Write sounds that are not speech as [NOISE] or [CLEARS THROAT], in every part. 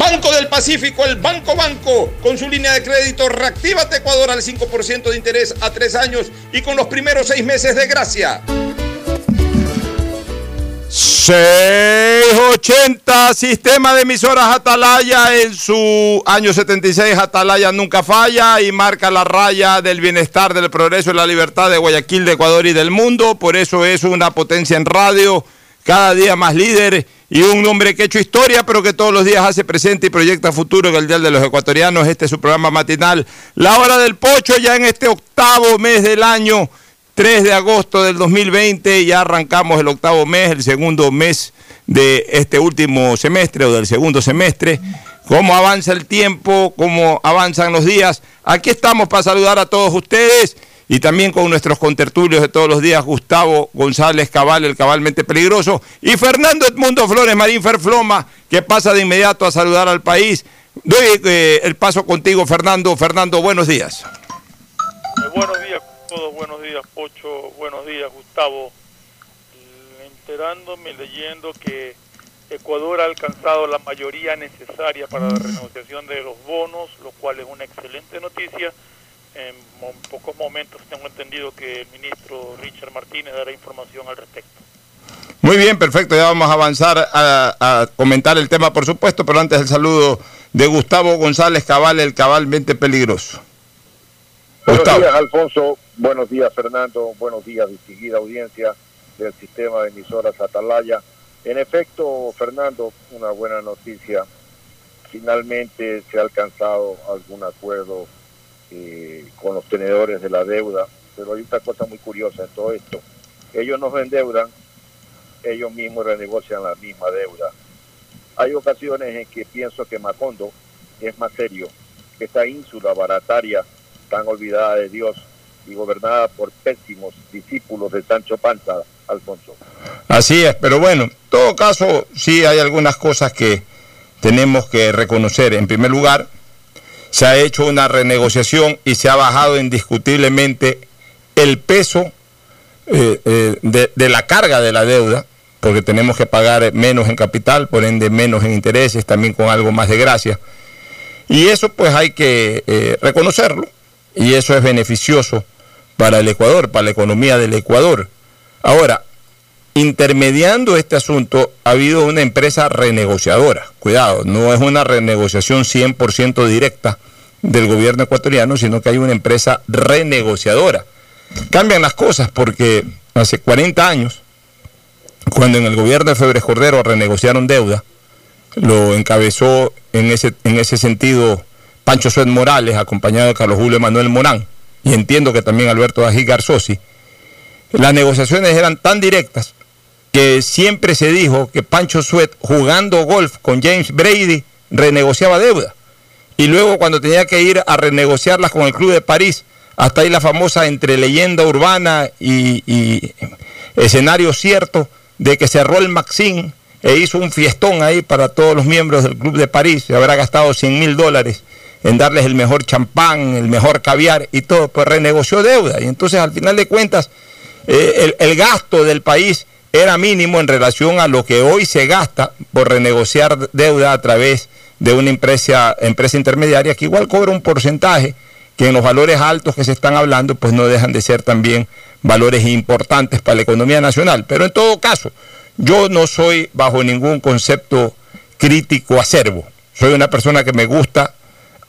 Banco del Pacífico, el Banco Banco, con su línea de crédito Reactívate Ecuador al 5% de interés a tres años y con los primeros seis meses de gracia. 680 Sistema de emisoras Atalaya en su año 76 Atalaya nunca falla y marca la raya del bienestar, del progreso y la libertad de Guayaquil, de Ecuador y del mundo. Por eso es una potencia en radio, cada día más líder y un hombre que ha hecho historia, pero que todos los días hace presente y proyecta futuro en el Día de los Ecuatorianos. Este es su programa matinal. La hora del pocho ya en este octavo mes del año. 3 de agosto del 2020, ya arrancamos el octavo mes, el segundo mes de este último semestre o del segundo semestre. Cómo avanza el tiempo, cómo avanzan los días. Aquí estamos para saludar a todos ustedes y también con nuestros contertulios de todos los días, Gustavo González Cabal, el cabalmente peligroso, y Fernando Edmundo Flores Marín Ferfloma, que pasa de inmediato a saludar al país. Doy eh, el paso contigo, Fernando. Fernando, buenos días. buenos días todos, buenos días Pocho, buenos días Gustavo. Enterándome, leyendo que Ecuador ha alcanzado la mayoría necesaria para la renegociación de los bonos, lo cual es una excelente noticia. En pocos momentos tengo entendido que el ministro Richard Martínez dará información al respecto. Muy bien, perfecto. Ya vamos a avanzar a, a, comentar el tema, por supuesto, pero antes el saludo de Gustavo González Cabal, el cabalmente peligroso. Buenos días, Alfonso. Buenos días, Fernando. Buenos días, distinguida audiencia del sistema de emisoras Atalaya. En efecto, Fernando, una buena noticia. Finalmente se ha alcanzado algún acuerdo con los tenedores de la deuda, pero hay una cosa muy curiosa en todo esto. Ellos nos endeudan, ellos mismos renegocian la misma deuda. Hay ocasiones en que pienso que Macondo es más serio que esta ínsula barataria tan olvidada de Dios y gobernada por pésimos discípulos de Sancho Panza, Alfonso. Así es, pero bueno, en todo caso, sí hay algunas cosas que tenemos que reconocer. En primer lugar, se ha hecho una renegociación y se ha bajado indiscutiblemente el peso eh, eh, de, la carga de la deuda, porque tenemos que pagar menos en capital, por ende menos en intereses, también con algo más de gracia. Y eso pues hay que eh, reconocerlo y eso es beneficioso para el Ecuador, para la economía del Ecuador. Ahora, intermediando este asunto, ha habido una empresa renegociadora. Cuidado, no es una renegociación 100% directa del gobierno ecuatoriano, sino que hay una empresa renegociadora. Cambian las cosas porque hace 40 años, cuando en el gobierno de Febres Cordero renegociaron deuda, lo encabezó en ese, en ese sentido Pancho Suet Morales, acompañado de Carlos Julio Manuel Morán, y entiendo que también Alberto Dají Garzosi, las negociaciones eran tan directas que siempre se dijo que Pancho Suet, jugando golf con James Brady, renegociaba deuda. Y luego cuando tenía que ir a renegociarlas con el Club de París, hasta ahí la famosa entre leyenda urbana y, escenario cierto de que cerró el Maxim e hizo un fiestón ahí para todos los miembros del Club de París, se habrá gastado 100 mil dólares en darles el mejor champán, el mejor caviar y todo, pues renegoció deuda. Y entonces al final de cuentas eh, el, gasto del país era mínimo en relación a lo que hoy se gasta por renegociar deuda a través de una empresa, empresa intermediaria que igual cobra un porcentaje que en los valores altos que se están hablando, pues no dejan de ser también valores importantes para la economía nacional. Pero en todo caso, yo no soy bajo ningún concepto crítico acervo. Soy una persona que me gusta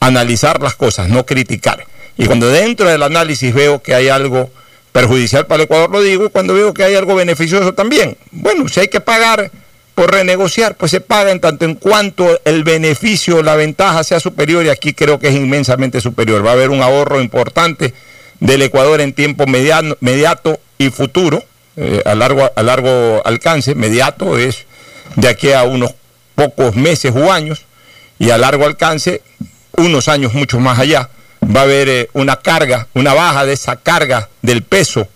analizar las cosas, no criticar. Y cuando dentro del análisis veo que hay algo perjudicial para el Ecuador, lo digo, y cuando veo que hay algo beneficioso también. Bueno, si hay que pagar por renegociar, pues se paga en tanto en cuanto el beneficio, la ventaja sea superior, y aquí creo que es inmensamente superior. Va a haber un ahorro importante del Ecuador en tiempo mediano, mediato y futuro, eh, a, largo, a largo alcance, mediato es de aquí a unos pocos meses o años, y a largo alcance, unos años mucho más allá, va a haber eh, una carga, una baja de esa carga del peso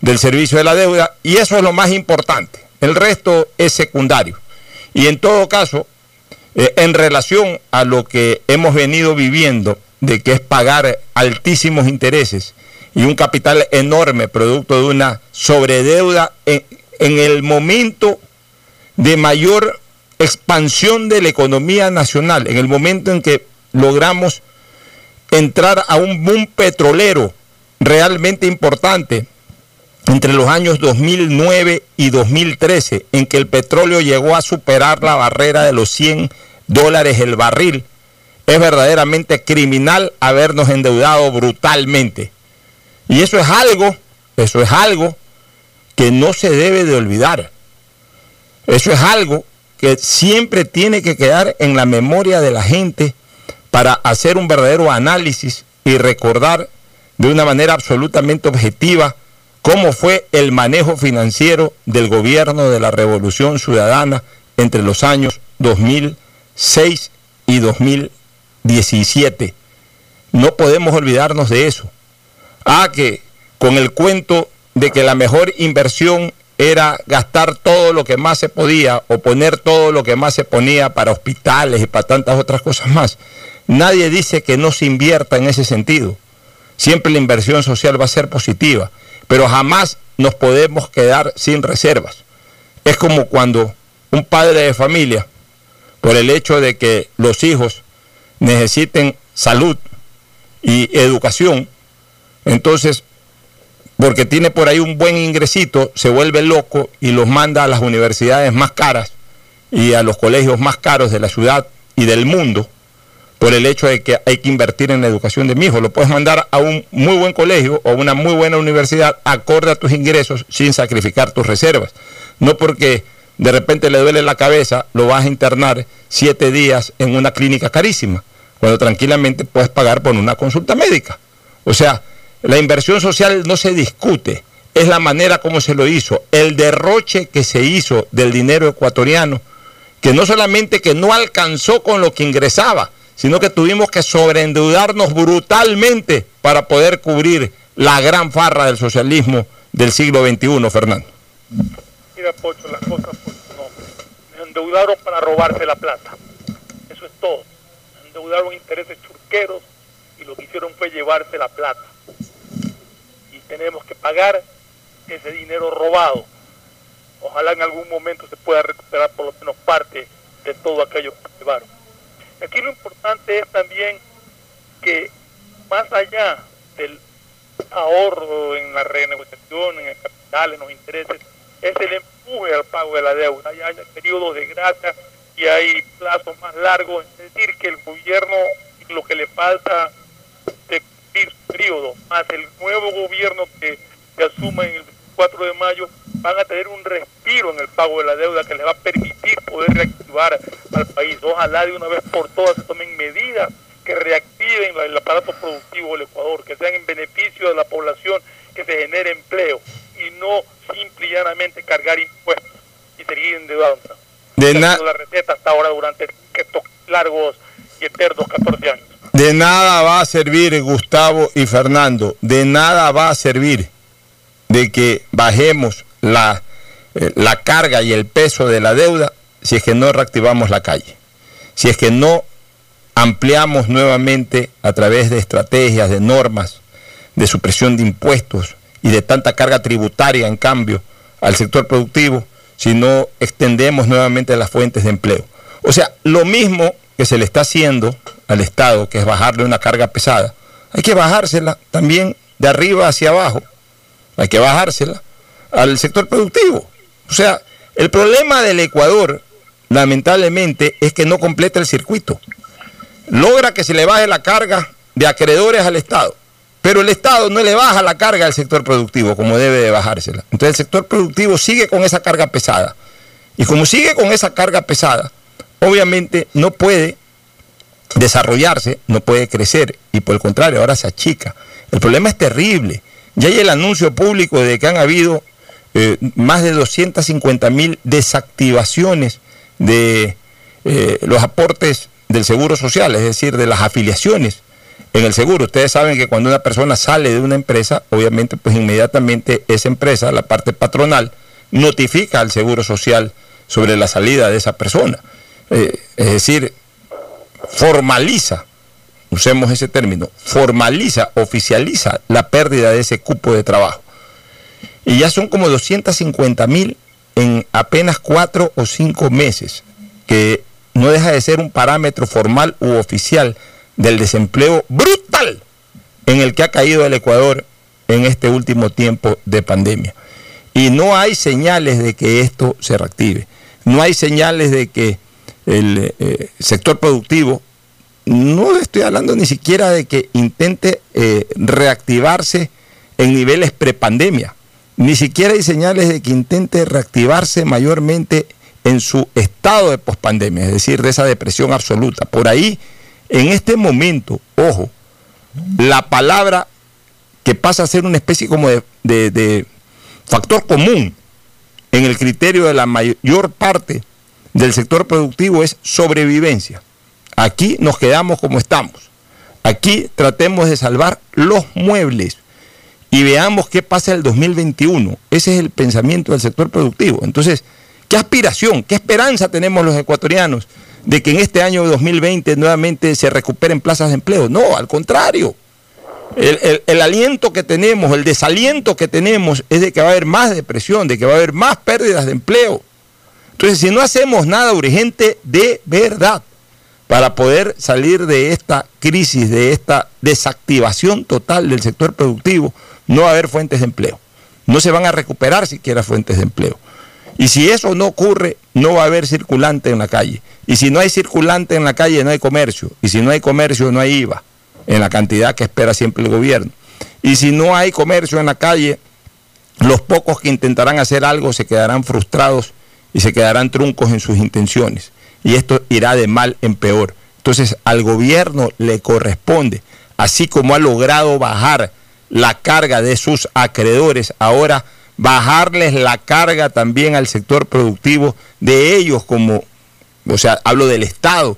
del servicio de la deuda, y eso es lo más importante. El resto es secundario. Y en todo caso, eh, en relación a lo que hemos venido viviendo, de que es pagar altísimos intereses y un capital enorme producto de una sobredeuda en, en el momento de mayor expansión de la economía nacional, en el momento en que logramos entrar a un boom petrolero realmente importante, entre los años 2009 y 2013, en que el petróleo llegó a superar la barrera de los 100 dólares el barril, es verdaderamente criminal habernos endeudado brutalmente. Y eso es algo, eso es algo que no se debe de olvidar. Eso es algo que siempre tiene que quedar en la memoria de la gente para hacer un verdadero análisis y recordar de una manera absolutamente objetiva cómo fue el manejo financiero del gobierno de la Revolución Ciudadana entre los años 2006 y 2017. No podemos olvidarnos de eso. Ah, que con el cuento de que la mejor inversión era gastar todo lo que más se podía o poner todo lo que más se ponía para hospitales y para tantas otras cosas más. Nadie dice que no se invierta en ese sentido. Siempre la inversión social va a ser positiva pero jamás nos podemos quedar sin reservas. Es como cuando un padre de familia, por el hecho de que los hijos necesiten salud y educación, entonces, porque tiene por ahí un buen ingresito, se vuelve loco y los manda a las universidades más caras y a los colegios más caros de la ciudad y del mundo por el hecho de que hay que invertir en la educación de mi hijo. Lo puedes mandar a un muy buen colegio o una muy buena universidad acorde a tus ingresos sin sacrificar tus reservas. No porque de repente le duele la cabeza, lo vas a internar siete días en una clínica carísima, cuando tranquilamente puedes pagar por una consulta médica. O sea, la inversión social no se discute, es la manera como se lo hizo, el derroche que se hizo del dinero ecuatoriano, que no solamente que no alcanzó con lo que ingresaba, sino que tuvimos que sobreendeudarnos brutalmente para poder cubrir la gran farra del socialismo del siglo XXI, Fernando. Mira, Pocho, las cosas pues, no. Me endeudaron para robarse la plata. Eso es todo. Me endeudaron intereses churqueros y lo que hicieron fue llevarse la plata. Y tenemos que pagar ese dinero robado. Ojalá en algún momento se pueda recuperar por lo menos parte de todo aquello que llevaron. Aquí lo importante es también que más allá del ahorro en la renegociación, en el capital, en los intereses, es el empuje al pago de la deuda. Hay, hay periodos de gracia y hay plazos más largos, es decir, que el gobierno lo que le falta de cumplir su periodo, más el nuevo gobierno que, que asuma en el 4 de mayo, van a tener un respiro en el pago de la deuda que les va a permitir poder reactivar al país. Ojalá de una vez por todas se tomen medidas que reactiven el aparato productivo del Ecuador, que sean en beneficio de la población, que se genere empleo y no simple y llanamente cargar impuestos y seguir endeudando. De la receta hasta ahora durante estos largos y eternos 14 años. De nada va a servir, Gustavo y Fernando, de nada va a servir de que bajemos la, eh, la carga y el peso de la deuda si es que no reactivamos la calle, si es que no ampliamos nuevamente a través de estrategias, de normas, de supresión de impuestos y de tanta carga tributaria en cambio al sector productivo, si no extendemos nuevamente las fuentes de empleo. O sea, lo mismo que se le está haciendo al Estado, que es bajarle una carga pesada, hay que bajársela también de arriba hacia abajo, hay que bajársela al sector productivo. O sea, el problema del Ecuador, lamentablemente, es que no completa el circuito. Logra que se le baje la carga de acreedores al Estado, pero el Estado no le baja la carga al sector productivo como debe de bajársela. Entonces el sector productivo sigue con esa carga pesada. Y como sigue con esa carga pesada, obviamente no puede desarrollarse, no puede crecer y por el contrario ahora se achica. El problema es terrible. Ya hay el anuncio público de que han habido eh, más de 250 mil desactivaciones de eh, los aportes del seguro social, es decir, de las afiliaciones en el seguro. Ustedes saben que cuando una persona sale de una empresa, obviamente pues inmediatamente esa empresa, la parte patronal, notifica al seguro social sobre la salida de esa persona. Eh, es decir, formaliza, usemos ese término, formaliza, oficializa la pérdida de ese cupo de trabajo. Y ya son como 250 mil en apenas cuatro o cinco meses, que no deja de ser un parámetro formal u oficial del desempleo brutal en el que ha caído el Ecuador en este último tiempo de pandemia. Y no hay señales de que esto se reactive. No hay señales de que el eh, sector productivo, no estoy hablando ni siquiera de que intente eh, reactivarse en niveles prepandemia, ni siquiera hay señales de que intente reactivarse mayormente en su estado de pospandemia, es decir, de esa depresión absoluta. Por ahí, en este momento, ojo, la palabra que pasa a ser una especie como de, de factor común en el criterio de la mayor parte del sector productivo es sobrevivencia. Aquí nos quedamos como estamos. Aquí tratemos de salvar los muebles y veamos qué pasa el 2021. Ese es el pensamiento del sector productivo. Entonces, ¿qué aspiración, qué esperanza tenemos los ecuatorianos de que en este año 2020 nuevamente se recuperen plazas de empleo? No, al contrario. El, el, aliento que tenemos, el desaliento que tenemos es de que va a haber más depresión, de que va a haber más pérdidas de empleo. Entonces, si no hacemos nada urgente de verdad para poder salir de esta crisis, de esta desactivación total del sector productivo, no va a haber fuentes de empleo. No se van a recuperar siquiera fuentes de empleo. Y si eso no ocurre, no va a haber circulante en la calle. Y si no hay circulante en la calle, no hay comercio. Y si no hay comercio, no hay IVA, en la cantidad que espera siempre el gobierno. Y si no hay comercio en la calle, los pocos que intentarán hacer algo se quedarán frustrados y se quedarán truncos en sus intenciones. Y esto irá de mal en peor. Entonces al gobierno le corresponde, así como ha logrado bajar la carga de sus acreedores, ahora bajarles la carga también al sector productivo de ellos como, o sea, hablo del Estado,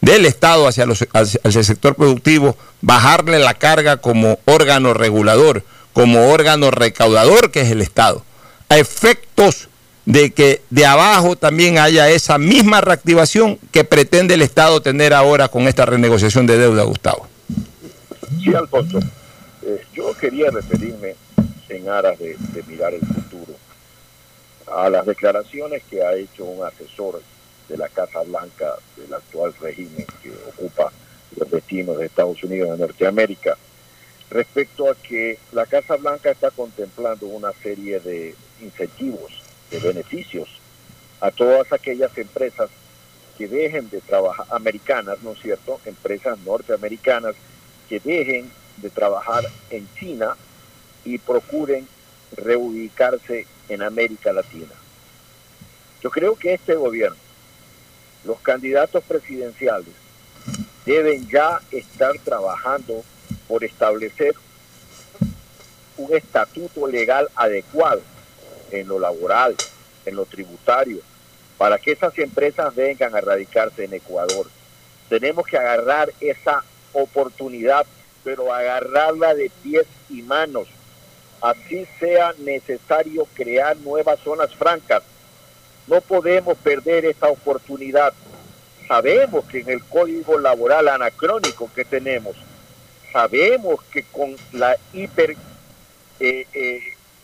del Estado hacia, los, hacia el sector productivo, bajarle la carga como órgano regulador, como órgano recaudador que es el Estado, a efectos de que de abajo también haya esa misma reactivación que pretende el Estado tener ahora con esta renegociación de deuda, Gustavo. Sí, Alfonso. Eh, yo quería referirme en aras de, mirar el futuro a las declaraciones que ha hecho un asesor de la Casa Blanca del actual régimen que ocupa los destinos de Estados Unidos de Norteamérica respecto a que la Casa Blanca está contemplando una serie de incentivos de beneficios a todas aquellas empresas que dejen de trabajar, americanas, ¿no es cierto? Empresas norteamericanas que dejen de trabajar en China y procuren reubicarse en América Latina. Yo creo que este gobierno, los candidatos presidenciales, deben ya estar trabajando por establecer un estatuto legal adecuado en lo laboral, en lo tributario, para que esas empresas vengan a radicarse en Ecuador. Tenemos que agarrar esa oportunidad, pero agarrarla de pies y manos. Así sea necesario crear nuevas zonas francas. No podemos perder esta oportunidad. Sabemos que en el código laboral anacrónico que tenemos, sabemos que con la hiper, eh, eh,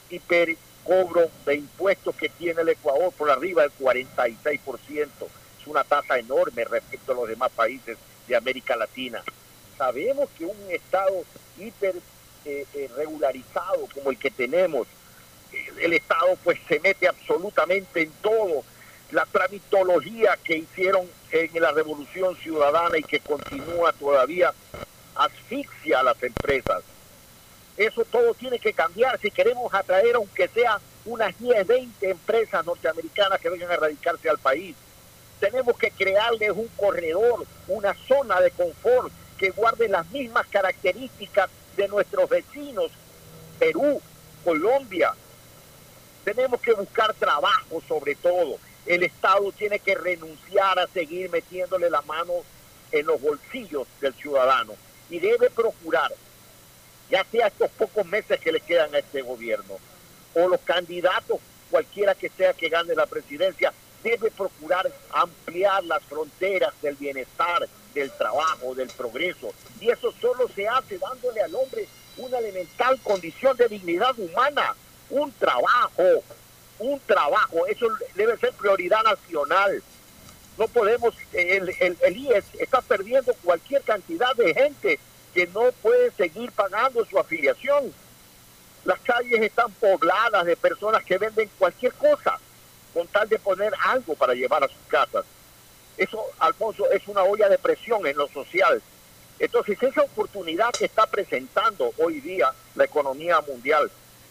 hiper cobro de impuestos que tiene el Ecuador por arriba del 46%, es una tasa enorme respecto a los demás países de América Latina. Sabemos que un Estado hiper eh, eh, regularizado como el que tenemos, el Estado pues se mete absolutamente en todo. La tramitología que hicieron en la Revolución Ciudadana y que continúa todavía asfixia a las empresas. Eso todo tiene que cambiar si queremos atraer, aunque sea unas 10, 20 empresas norteamericanas que vengan a radicarse al país. Tenemos que crearles un corredor, una zona de confort que guarde las mismas características de nuestros vecinos, Perú, Colombia. Tenemos que buscar trabajo sobre todo. El Estado tiene que renunciar a seguir metiéndole la mano en los bolsillos del ciudadano y debe procurar, ya sea estos pocos meses que le quedan a este gobierno, o los candidatos, cualquiera que sea que gane la presidencia, debe procurar ampliar las fronteras del bienestar, del trabajo, del progreso. Y eso solo se hace dándole al hombre una elemental condición de dignidad humana, un trabajo, un trabajo, eso debe ser prioridad nacional. No podemos, el, IES está perdiendo cualquier cantidad de gente que no puede seguir pagando su afiliación. Las calles están pobladas de personas que venden cualquier cosa con tal de poner algo para llevar a sus casas. Eso, Alfonso, es una olla de presión en lo social. Entonces, esa oportunidad que está presentando hoy día la economía mundial,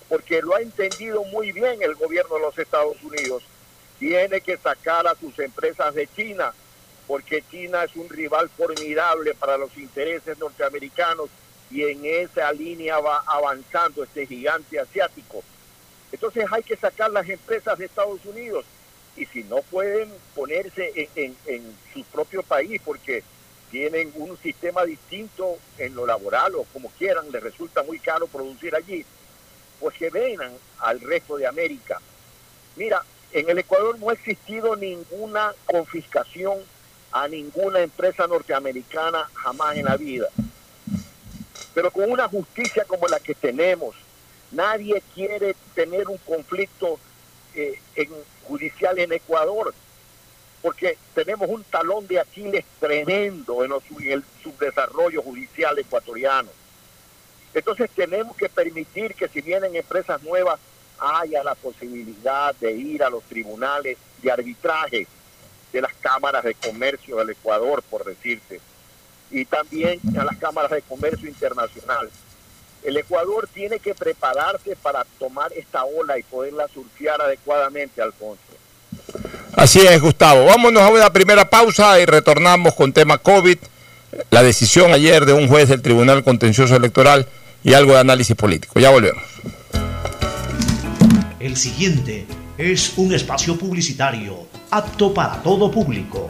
porque lo ha entendido muy bien el gobierno de los Estados Unidos, tiene que sacar a sus empresas de China, porque China es un rival formidable para los intereses norteamericanos y en esa línea va avanzando este gigante asiático. Entonces hay que sacar las empresas de Estados Unidos y si no pueden ponerse en, su propio país porque tienen un sistema distinto en lo laboral o como quieran, les resulta muy caro producir allí, pues que vengan al resto de América. Mira, en el Ecuador no ha existido ninguna confiscación a ninguna empresa norteamericana jamás en la vida. Pero con una justicia como la que tenemos, nadie quiere tener un conflicto eh, en, judicial en Ecuador, porque tenemos un talón de Aquiles tremendo en, en el subdesarrollo judicial ecuatoriano. Entonces tenemos que permitir que si vienen empresas nuevas, haya la posibilidad de ir a los tribunales de arbitraje de las cámaras de comercio del Ecuador, por decirte, y también a las cámaras de comercio internacional. El Ecuador tiene que prepararse para tomar esta ola y poderla surfear adecuadamente, Alfonso. Así es, Gustavo. Vámonos a una primera pausa y retornamos con tema COVID, la decisión ayer de un juez del Tribunal Contencioso Electoral y algo de análisis político. Ya volvemos. El siguiente es un espacio publicitario apto para todo público.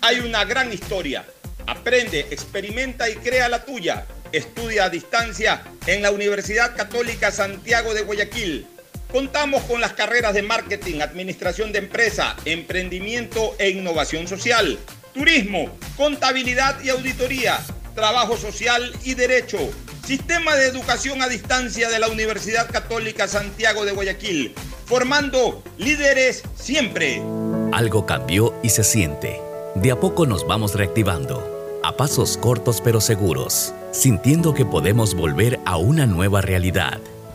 hay una gran historia. Aprende, experimenta y crea la tuya. Estudia a distancia en la Universidad Católica Santiago de Guayaquil. Contamos con las carreras de marketing, administración de empresa, emprendimiento e innovación social, turismo, contabilidad y auditoría, trabajo social y derecho. Sistema de educación a distancia de la Universidad Católica Santiago de Guayaquil, formando líderes siempre. Algo cambió y se siente. De a poco nos vamos reactivando pasos cortos pero seguros, sintiendo que podemos volver a una nueva realidad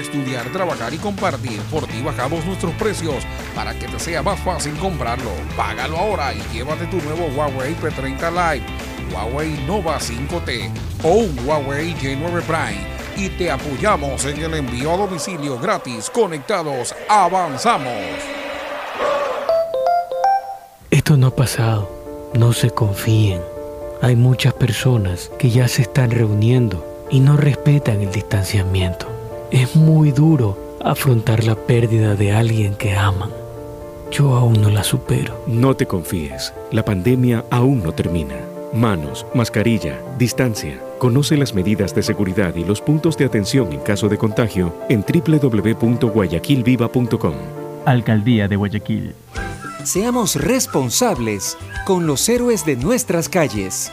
estudiar, trabajar y compartir. Por ti bajamos nuestros precios para que te sea más fácil comprarlo. Págalo ahora y llévate tu nuevo Huawei P30 Lite, Huawei Nova 5T o un Huawei J9 Prime. Y te apoyamos en el envío a domicilio gratis. Conectados, avanzamos. Esto no ha pasado. No se confíen. Hay muchas personas que ya se están reuniendo y no respetan el distanciamiento. Es muy duro afrontar la pérdida de alguien que aman. Yo aún no la supero. No te confíes, la pandemia aún no termina. Manos, mascarilla, distancia. Conoce las medidas de seguridad y los puntos de atención en caso de contagio en www.guayaquilviva.com. Alcaldía de Guayaquil. Seamos responsables con los héroes de nuestras calles.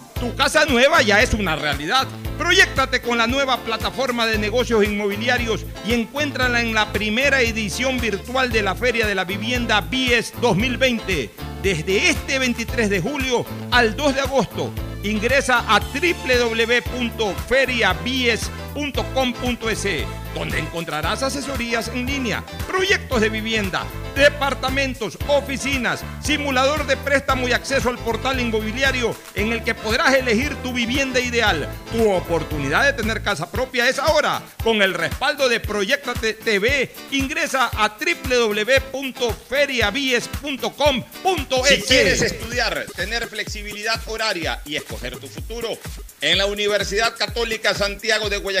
Tu casa nueva ya es una realidad. Proyectate con la nueva plataforma de negocios inmobiliarios y encuéntrala en la primera edición virtual de la Feria de la Vivienda BIES 2020. Desde este 23 de julio al 2 de agosto, ingresa a www.feriabies.com.es donde encontrarás asesorías en línea, proyectos de vivienda, departamentos, oficinas, simulador de préstamo y acceso al portal inmobiliario en el que podrás elegir tu vivienda ideal. Tu oportunidad de tener casa propia es ahora. Con el respaldo de Proyectate TV, ingresa a www.feriabies.com.es. Si quieres estudiar, tener flexibilidad horaria y escoger tu futuro, en la Universidad Católica Santiago de Guayaquil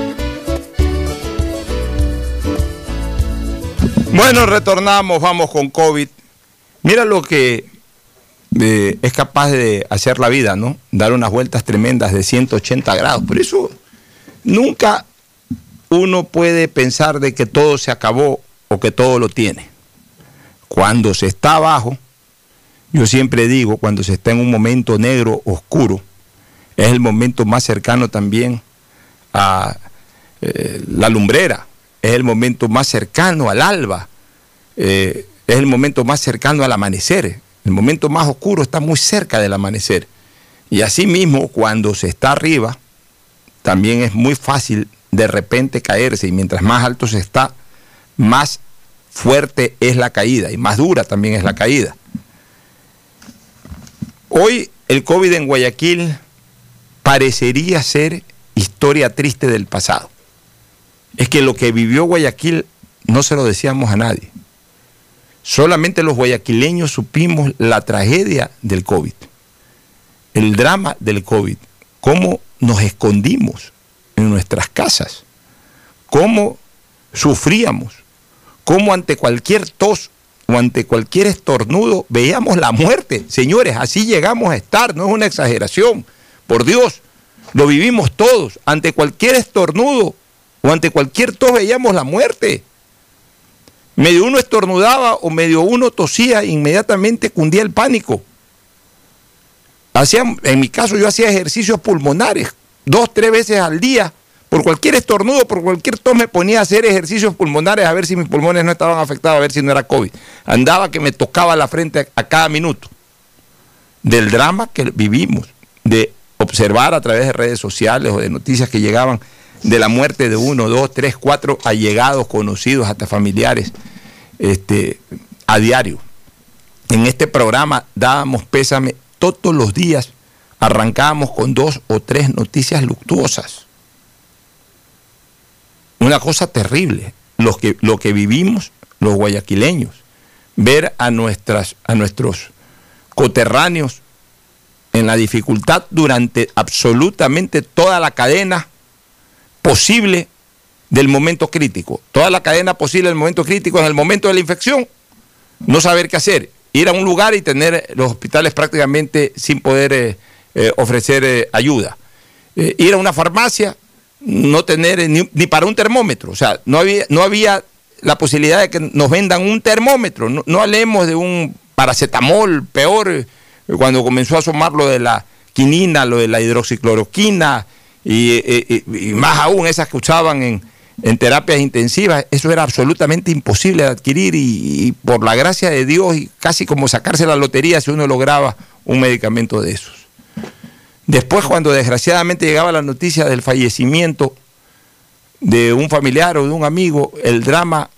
Bueno, retornamos, vamos con COVID. Mira lo que es capaz de hacer la vida, ¿no? Dar unas vueltas tremendas de 180 grados. Por eso nunca uno puede pensar de que todo se acabó o que todo lo tiene. Cuando se está abajo, yo siempre digo, cuando se está en un momento negro, oscuro, es el momento más cercano también a eh, la lumbrera, es el momento más cercano al alba, eh, es el momento más cercano al amanecer. El momento más oscuro está muy cerca del amanecer. Y asimismo, cuando se está arriba, también es muy fácil de repente caerse y mientras más alto se está, más fuerte es la caída y más dura también es la caída. Hoy el COVID en Guayaquil parecería ser historia triste del pasado. Es que lo que vivió Guayaquil no se lo decíamos a nadie. Solamente los guayaquileños supimos la tragedia del COVID, el drama del COVID, cómo nos escondimos en nuestras casas, cómo sufríamos, cómo ante cualquier tos o ante cualquier estornudo veíamos la muerte. Señores, así llegamos a estar, no es una exageración. Por Dios, lo vivimos todos. Ante cualquier estornudo o ante cualquier tos veíamos la muerte. Medio uno estornudaba o medio uno tosía, inmediatamente cundía el pánico. Hacía, en mi caso yo hacía ejercicios pulmonares dos, tres veces al día. Por cualquier estornudo, por cualquier tos me ponía a hacer ejercicios pulmonares a ver si mis pulmones no estaban afectados, a ver si no era COVID. Andaba que me tocaba la frente a cada minuto. Del drama que vivimos, de observar a través de redes sociales o de noticias que llegaban de la muerte de uno, dos, tres, cuatro allegados, conocidos, hasta familiares, este, a diario. En este programa dábamos pésame todos los días, arrancábamos con dos o tres noticias luctuosas. Una cosa terrible, lo que, lo que vivimos los guayaquileños, ver a, nuestras, a nuestros coterráneos en la dificultad durante absolutamente toda la cadena posible del momento crítico. Toda la cadena posible del momento crítico en el momento de la infección, no saber qué hacer. Ir a un lugar y tener los hospitales prácticamente sin poder eh, eh, ofrecer eh, ayuda. ir a una farmacia, no tener ni, para un termómetro. O sea, no había, no había la posibilidad de que nos vendan un termómetro. No, no hablemos de un paracetamol, peor, cuando comenzó a asomar lo de la quinina, lo de la hidroxicloroquina, y, más aún esas que usaban en, terapias intensivas, eso era absolutamente imposible de adquirir y, por la gracia de Dios y casi como sacarse la lotería si uno lograba un medicamento de esos. Después cuando desgraciadamente llegaba la noticia del fallecimiento de un familiar o de un amigo, el drama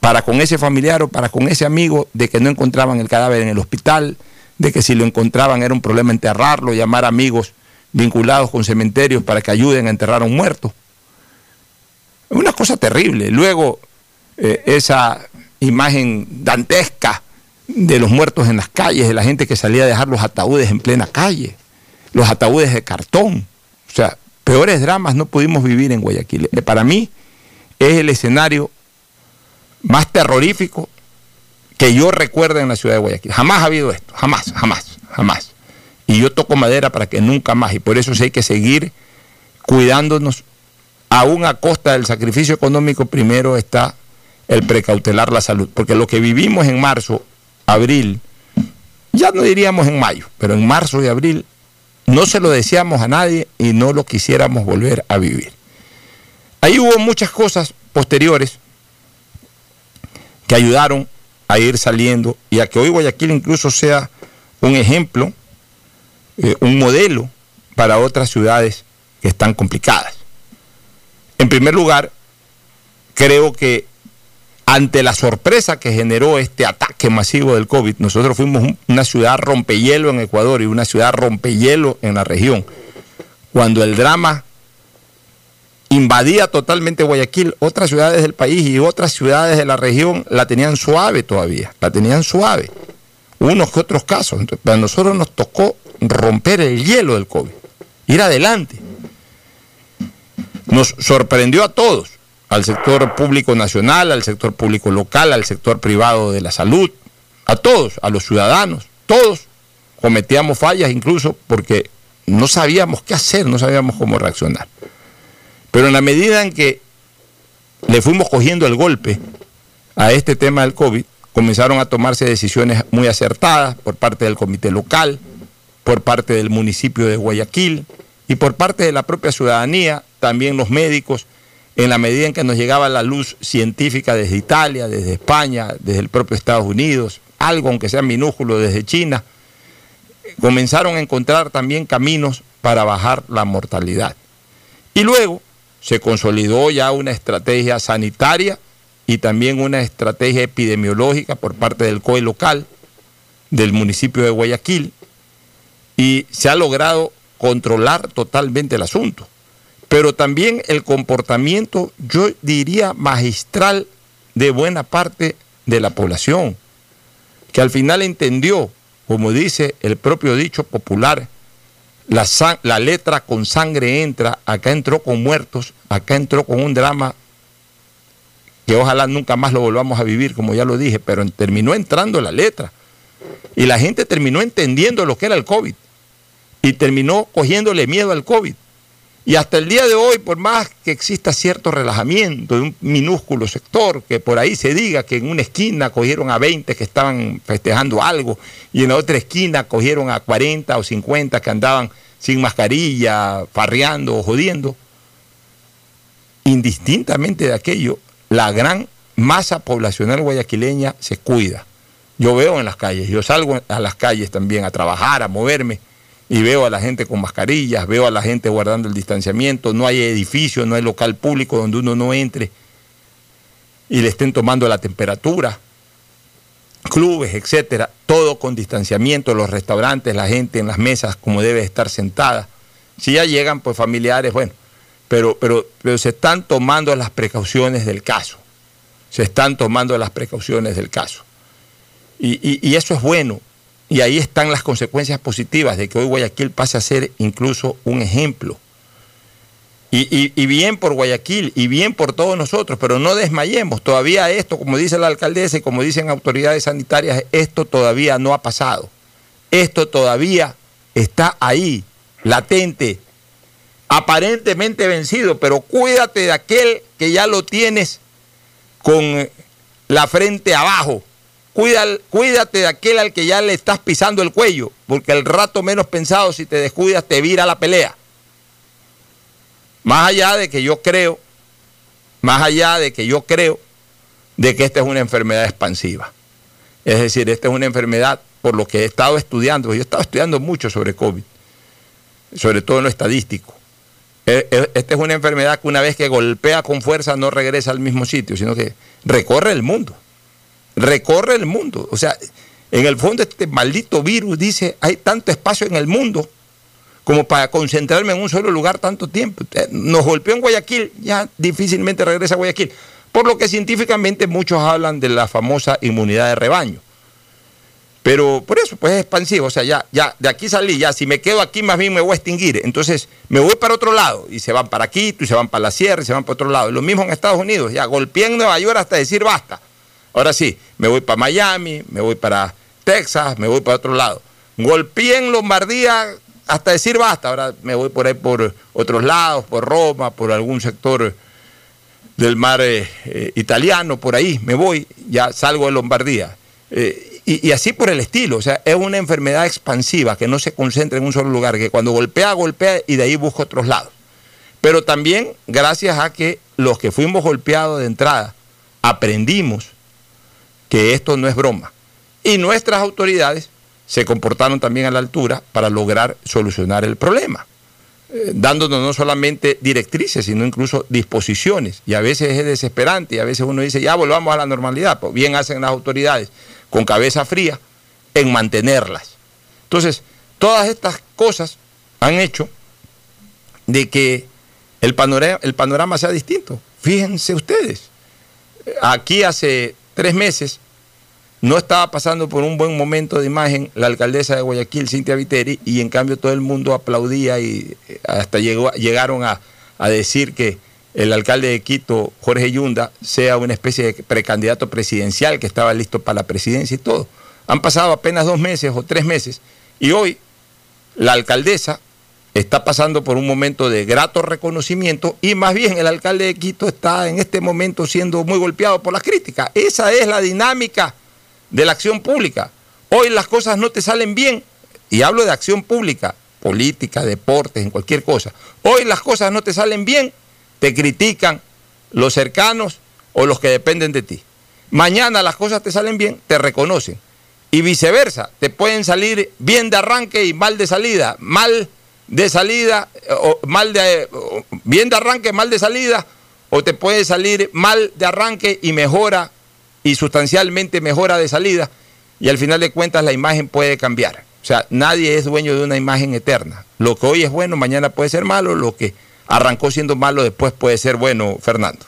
para con ese familiar o para con ese amigo de que no encontraban el cadáver en el hospital, de que si lo encontraban era un problema enterrarlo, llamar amigos vinculados con cementerios para que ayuden a enterrar a un muerto. Una cosa terrible. Luego, eh, esa imagen dantesca de los muertos en las calles, de la gente que salía a dejar los ataúdes en plena calle, los ataúdes de cartón. O sea, peores dramas no pudimos vivir en Guayaquil. Eh, para mí es el escenario más terrorífico que yo recuerdo en la ciudad de Guayaquil. Jamás ha habido esto, jamás, jamás, jamás. Y yo toco madera para que nunca más. Y por eso sí hay que seguir cuidándonos, aún a costa del sacrificio económico, primero está el precautelar la salud. Porque lo que vivimos en marzo, abril, ya no diríamos en mayo, pero en marzo y abril no se lo decíamos a nadie y no lo quisiéramos volver a vivir. Ahí hubo muchas cosas posteriores que ayudaron a ir saliendo y a que hoy Guayaquil incluso sea un ejemplo eh, un modelo para otras ciudades que están complicadas. En primer lugar, creo que ante la sorpresa que generó este ataque masivo del COVID, nosotros fuimos una ciudad rompehielo en Ecuador y una ciudad rompehielo en la región. Cuando el drama invadía totalmente Guayaquil, otras ciudades del país y otras ciudades de la región la tenían suave todavía, la tenían suave. Unos que otros casos. Entonces, a nosotros nos tocó romper el hielo del COVID, ir adelante. Nos sorprendió a todos, al sector público nacional, al sector público local, al sector privado de la salud, a todos, a los ciudadanos, todos cometíamos fallas incluso porque no sabíamos qué hacer, no sabíamos cómo reaccionar. Pero en la medida en que le fuimos cogiendo el golpe a este tema del COVID, comenzaron a tomarse decisiones muy acertadas por parte del comité local, por parte del municipio de Guayaquil y por parte de la propia ciudadanía, también los médicos, en la medida en que nos llegaba la luz científica desde Italia, desde España, desde el propio Estados Unidos, algo aunque sea minúsculo desde China, comenzaron a encontrar también caminos para bajar la mortalidad. Y luego se consolidó ya una estrategia sanitaria y también una estrategia epidemiológica por parte del COE local, del municipio de Guayaquil, y se ha logrado controlar totalmente el asunto. Pero también el comportamiento, yo diría, magistral de buena parte de la población, que al final entendió, como dice el propio dicho popular, la, la letra con sangre entra, acá entró con muertos, acá entró con un drama que ojalá nunca más lo volvamos a vivir, como ya lo dije, pero terminó entrando la letra. Y la gente terminó entendiendo lo que era el COVID. Y terminó cogiéndole miedo al COVID. Y hasta el día de hoy, por más que exista cierto relajamiento de un minúsculo sector, que por ahí se diga que en una esquina cogieron a 20 que estaban festejando algo, y en la otra esquina cogieron a 40 o 50 que andaban sin mascarilla, farreando o jodiendo, indistintamente de aquello, la gran masa poblacional guayaquileña se cuida. Yo veo en las calles, yo salgo a las calles también a trabajar, a moverme, y veo a la gente con mascarillas, veo a la gente guardando el distanciamiento, no hay edificio, no hay local público donde uno no entre y le estén tomando la temperatura, clubes, etcétera, todo con distanciamiento, los restaurantes, la gente en las mesas como debe estar sentada. Si ya llegan pues familiares, bueno, pero, pero, pero se están tomando las precauciones del caso. Se están tomando las precauciones del caso. Y, y, eso es bueno. Y ahí están las consecuencias positivas de que hoy Guayaquil pase a ser incluso un ejemplo. Y, y, bien por Guayaquil y bien por todos nosotros, pero no desmayemos. Todavía esto, como dice la alcaldesa y como dicen autoridades sanitarias, esto todavía no ha pasado. Esto todavía está ahí, latente, aparentemente vencido, pero cuídate de aquel que ya lo tienes con la frente abajo. cuídate de aquel al que ya le estás pisando el cuello, porque el rato menos pensado, si te descuidas, te vira la pelea. Más allá de que yo creo, más allá de que yo creo de que esta es una enfermedad expansiva. Es decir, esta es una enfermedad, por lo que he estado estudiando, yo he estado estudiando mucho sobre COVID, sobre todo en lo estadístico. Eh, eh, esta es una enfermedad que una vez que golpea con fuerza no regresa al mismo sitio, sino que recorre el mundo. Recorre el mundo. O sea, en el fondo este maldito virus dice, hay tanto espacio en el mundo como para concentrarme en un solo lugar tanto tiempo. Nos golpeó en Guayaquil, ya difícilmente regresa a Guayaquil. Por lo que científicamente muchos hablan de la famosa inmunidad de rebaño. Pero por eso, pues es expansivo. O sea, ya, ya, de aquí salí, ya, si me quedo aquí, más bien me voy a extinguir. Entonces, me voy para otro lado. Y se van para Quito, y se van para la sierra, y se van para otro lado. lo mismo en Estados Unidos, ya, golpeé en Nueva York hasta decir basta. Ahora sí, me voy para Miami, me voy para Texas, me voy para otro lado. Golpeé en Lombardía hasta decir basta. Ahora me voy por ahí por otros lados, por Roma, por algún sector del mar eh, eh, italiano, por ahí me voy, ya salgo de Lombardía. Eh, y, así por el estilo, o sea, es una enfermedad expansiva que no se concentra en un solo lugar, que cuando golpea, golpea y de ahí busca otros lados. Pero también gracias a que los que fuimos golpeados de entrada aprendimos que esto no es broma. Y nuestras autoridades se comportaron también a la altura para lograr solucionar el problema, eh, dándonos no solamente directrices, sino incluso disposiciones. Y a veces es desesperante y a veces uno dice, ya volvamos a la normalidad. Pues bien hacen las autoridades con cabeza fría en mantenerlas. Entonces, todas estas cosas han hecho de que el panorama, el panorama sea distinto. Fíjense ustedes, aquí hace tres meses no estaba pasando por un buen momento de imagen la alcaldesa de Guayaquil, Cintia Viteri, y en cambio todo el mundo aplaudía y hasta llegó, llegaron a, a decir que el alcalde de Quito, Jorge Yunda, sea una especie de precandidato presidencial que estaba listo para la presidencia y todo. Han pasado apenas dos meses o tres meses Y hoy la alcaldesa está pasando por un momento de grato reconocimiento y más bien el alcalde de Quito está en este momento siendo muy golpeado por las críticas. Esa es la dinámica de la acción pública. Hoy las cosas no te salen bien, y hablo de acción pública, política, deportes, en cualquier cosa. Hoy las cosas no te salen bien, te critican los cercanos o los que dependen de ti. Mañana las cosas te salen bien, te reconocen. Y viceversa, te pueden salir bien de arranque y mal de salida. Mal de salida, o mal de, bien de arranque, mal de salida, o te puede salir mal de arranque y mejora, y sustancialmente mejora de salida, y al final de cuentas la imagen puede cambiar. O sea, nadie es dueño de una imagen eterna. Lo que hoy es bueno, mañana puede ser malo, lo que arrancó siendo malo, después puede ser bueno, Fernando.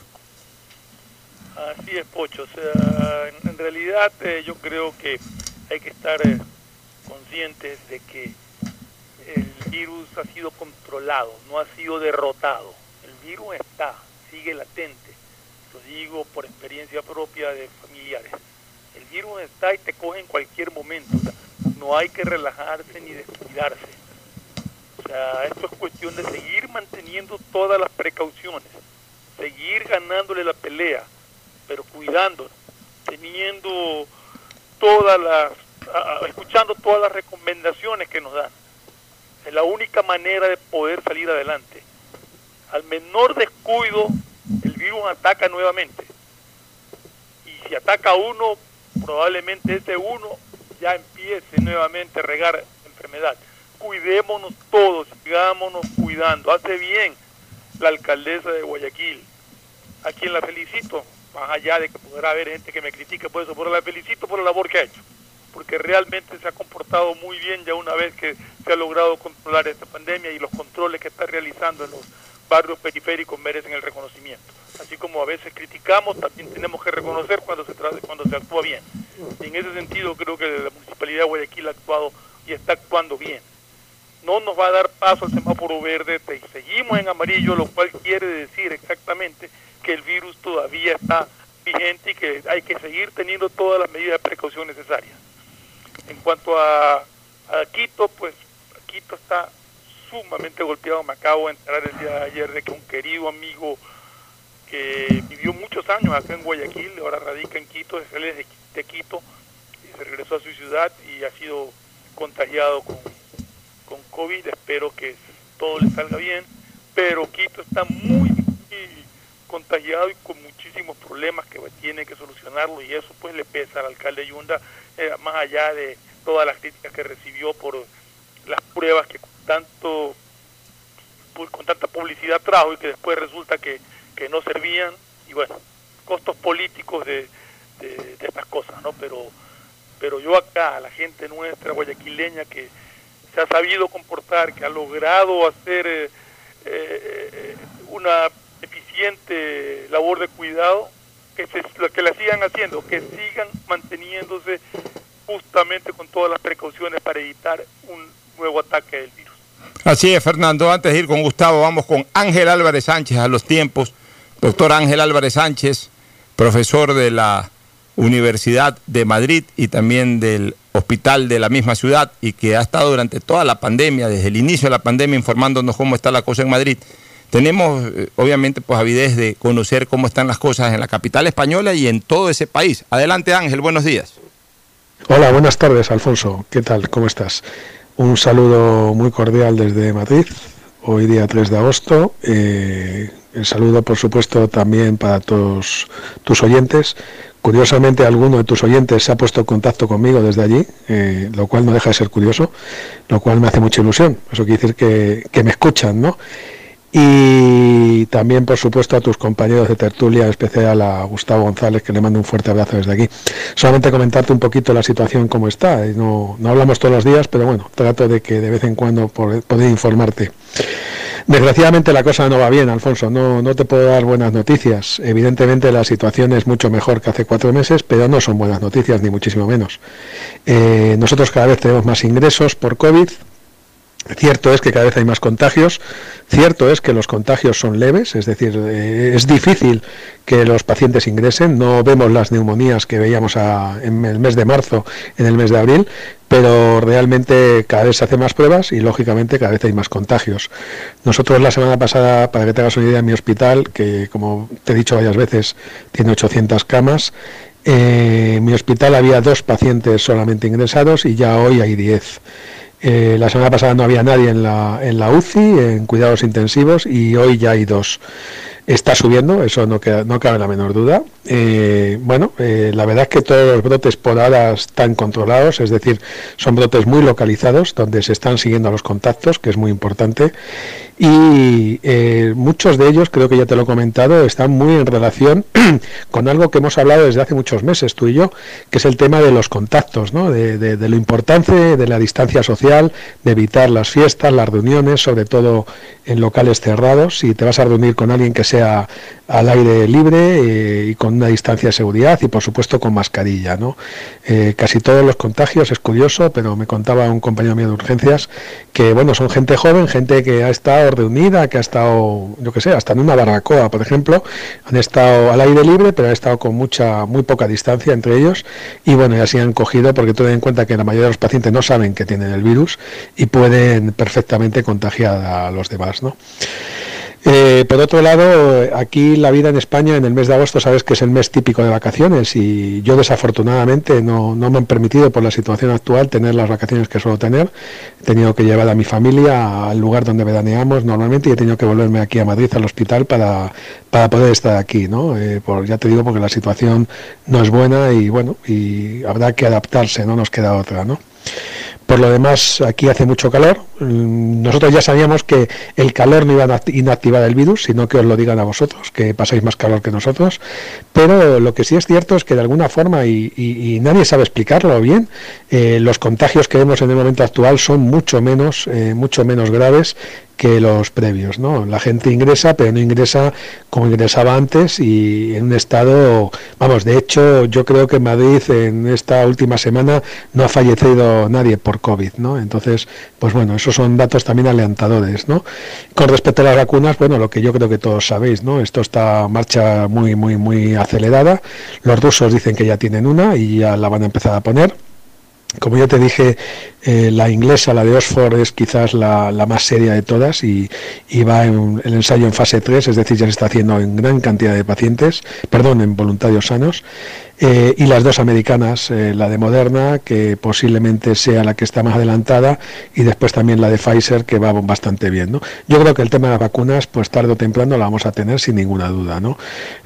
Así es, Pocho. O en realidad eh, yo creo que hay que estar eh, conscientes de que el virus ha sido controlado, no ha sido derrotado. El virus está, sigue latente. Lo digo por experiencia propia de familiares. El virus está y te coge en cualquier momento. no hay que relajarse ni descuidarse. O sea, esto es cuestión de seguir manteniendo todas las precauciones, seguir ganándole la pelea, pero cuidándonos, teniendo todas las, escuchando todas las recomendaciones que nos dan. Es la única manera de poder salir adelante. Al menor descuido, el virus ataca nuevamente. Y si ataca uno, probablemente ese uno ya empiece nuevamente a regar enfermedad. Cuidémonos todos, sigámonos cuidando. Hace bien la alcaldesa de Guayaquil, a quien la felicito, más allá de que podrá haber gente que me critique por eso, pero la felicito por la labor que ha hecho porque realmente se ha comportado muy bien ya una vez que se ha logrado controlar esta pandemia y los controles que está realizando en los barrios periféricos merecen el reconocimiento. Así como a veces criticamos, también tenemos que reconocer cuando se, cuando se actúa bien. Y en ese sentido creo que la Municipalidad de Guayaquil ha actuado y está actuando bien. No nos va a dar paso al semáforo verde, seguimos en amarillo, lo cual quiere decir exactamente que el virus todavía está vigente y que hay que seguir teniendo todas las medidas de precaución necesarias. En cuanto a, Quito, pues Quito está sumamente golpeado. Me acabo de enterar el día de ayer de que un querido amigo que vivió muchos años acá en Guayaquil, ahora radica en Quito, él es de, Quito, y se regresó a su ciudad y ha sido contagiado con, con COVID. Espero que todo le salga bien, pero Quito está muy, contagiado y con muchísimos problemas que tiene que solucionarlo y eso pues le pesa al alcalde Yunda eh, más allá de todas las críticas que recibió por las pruebas que con tanto pues, con tanta publicidad trajo y que después resulta que, no servían y bueno costos políticos de, de, estas cosas no pero pero yo acá la gente nuestra guayaquileña que se ha sabido comportar que ha logrado hacer eh, eh, una eficiente labor de cuidado que, se, que la sigan haciendo, que sigan manteniéndose justamente con todas las precauciones para evitar un nuevo ataque del virus. Así es, Fernando. Antes de ir con Gustavo, vamos con Ángel Álvarez Sánchez a los tiempos. Doctor Ángel Álvarez Sánchez, profesor de la Universidad de Madrid y también del hospital de la misma ciudad y que ha estado durante toda la pandemia, desde el inicio de la pandemia, informándonos cómo está la cosa en Madrid. Tenemos, eh, obviamente, pues avidez de conocer cómo están las cosas en la capital española y en todo ese país. Adelante, Ángel, buenos días. Hola, buenas tardes, Alfonso. ¿Qué tal? ¿Cómo estás? Un saludo muy cordial desde Madrid, hoy día 3 de agosto. Eh, el saludo, por supuesto, también para todos tus oyentes. Curiosamente, alguno de tus oyentes se ha puesto en contacto conmigo desde allí, eh, lo cual no deja de ser curioso, lo cual me hace mucha ilusión. Eso quiere decir que, que me escuchan, ¿no? Y también, por supuesto, a tus compañeros de tertulia, en especial a Gustavo González, que le mando un fuerte abrazo desde aquí. Solamente comentarte un poquito la situación como está. No, no hablamos todos los días, pero bueno, trato de que de vez en cuando poder informarte. Desgraciadamente la cosa no va bien, Alfonso. No, no te puedo dar buenas noticias. Evidentemente la situación es mucho mejor que hace cuatro meses, pero no son buenas noticias, ni muchísimo menos. Eh, nosotros cada vez tenemos más ingresos por COVID, Cierto es que cada vez hay más contagios, cierto es que los contagios son leves, es decir, eh, es difícil que los pacientes ingresen. No vemos las neumonías que veíamos en el mes de marzo, en el mes de abril, pero realmente cada vez se hacen más pruebas y lógicamente cada vez hay más contagios. Nosotros la semana pasada, para que te hagas una idea, en mi hospital, que como te he dicho varias veces, tiene 800 camas, eh, en mi hospital había dos pacientes solamente ingresados y ya hoy hay 10. Eh, la semana pasada no había nadie en la, en la UCI, en cuidados intensivos, y hoy ya hay dos. Está subiendo, eso no, queda, no cabe la menor duda. Eh, bueno, eh, la verdad es que todos los brotes por ahora están controlados, es decir, son brotes muy localizados, donde se están siguiendo los contactos, que es muy importante. Y eh, muchos de ellos, creo que ya te lo he comentado, están muy en relación [CLEARS THROAT] con algo que hemos hablado desde hace muchos meses, tú y yo, que es el tema de los contactos, ¿no? de, de lo importante de la distancia social, de evitar las fiestas, las reuniones, sobre todo en locales cerrados. Si te vas a reunir con alguien que sea al aire libre eh, y con una distancia de seguridad y por supuesto con mascarilla. ¿no? Eh, casi todos los contagios, es curioso, pero me contaba un compañero mío de urgencias que bueno, son gente joven, gente que ha estado reunida, que ha estado, yo que sé, hasta en una barbacoa, por ejemplo, han estado al aire libre, pero han estado con mucha, muy poca distancia entre ellos y bueno, ya se han cogido porque ten en cuenta que la mayoría de los pacientes no saben que tienen el virus y pueden perfectamente contagiar a los demás. ¿no? Eh, por otro lado, aquí la vida en España en el mes de agosto sabes que es el mes típico de vacaciones y yo desafortunadamente no, no, me han permitido por la situación actual tener las vacaciones que suelo tener. He tenido que llevar a mi familia al lugar donde veraneamos normalmente y he tenido que volverme aquí a Madrid al hospital para, para poder estar aquí, ¿no? Eh, por, ya te digo porque la situación no es buena y bueno, y habrá que adaptarse, no nos queda otra, ¿no? Por lo demás, aquí hace mucho calor. Mm, nosotros ya sabíamos que el calor no iba a inactivar el virus, sino que os lo digan a vosotros, que pasáis más calor que nosotros. Pero lo que sí es cierto es que de alguna forma, y, nadie sabe explicarlo bien, eh, los contagios que vemos en el momento actual son mucho menos, eh, mucho menos graves que los previos, ¿no? La gente ingresa, pero no ingresa como ingresaba antes y en un estado, vamos, de hecho, yo creo que en Madrid en esta última semana no ha fallecido nadie por COVID, ¿no? Entonces, pues bueno, esos son datos también alentadores, ¿no? Con respecto a las vacunas, bueno, lo que yo creo que todos sabéis, ¿no? Esto está marcha muy, muy, muy acelerada. Los rusos dicen que ya tienen una y ya la van a empezar a poner. Como ya te dije, eh, la inglesa, la de Oxford, es quizás la, más seria de todas y, va en el ensayo en fase 3, es decir, ya se está haciendo en gran cantidad de pacientes, perdón, en voluntarios sanos. Eh, y las dos americanas, eh, la de Moderna, que posiblemente sea la que está más adelantada, y después también la de Pfizer, que va bastante bien. ¿no? Yo creo que el tema de las vacunas, pues tarde o temprano la vamos a tener sin ninguna duda. ¿no?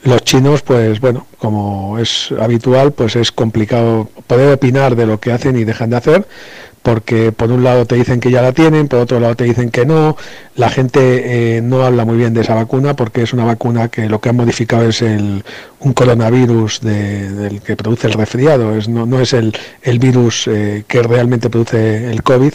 Los chinos, pues bueno, como es habitual, pues es complicado poder opinar de lo que hacen y dejan de hacer, porque por un lado te dicen que ya la tienen, por otro lado te dicen que no, la gente eh, no habla muy bien de esa vacuna porque es una vacuna que lo que han modificado es el, un coronavirus del que produce el resfriado, es, no, no es el, el virus eh, que realmente produce el COVID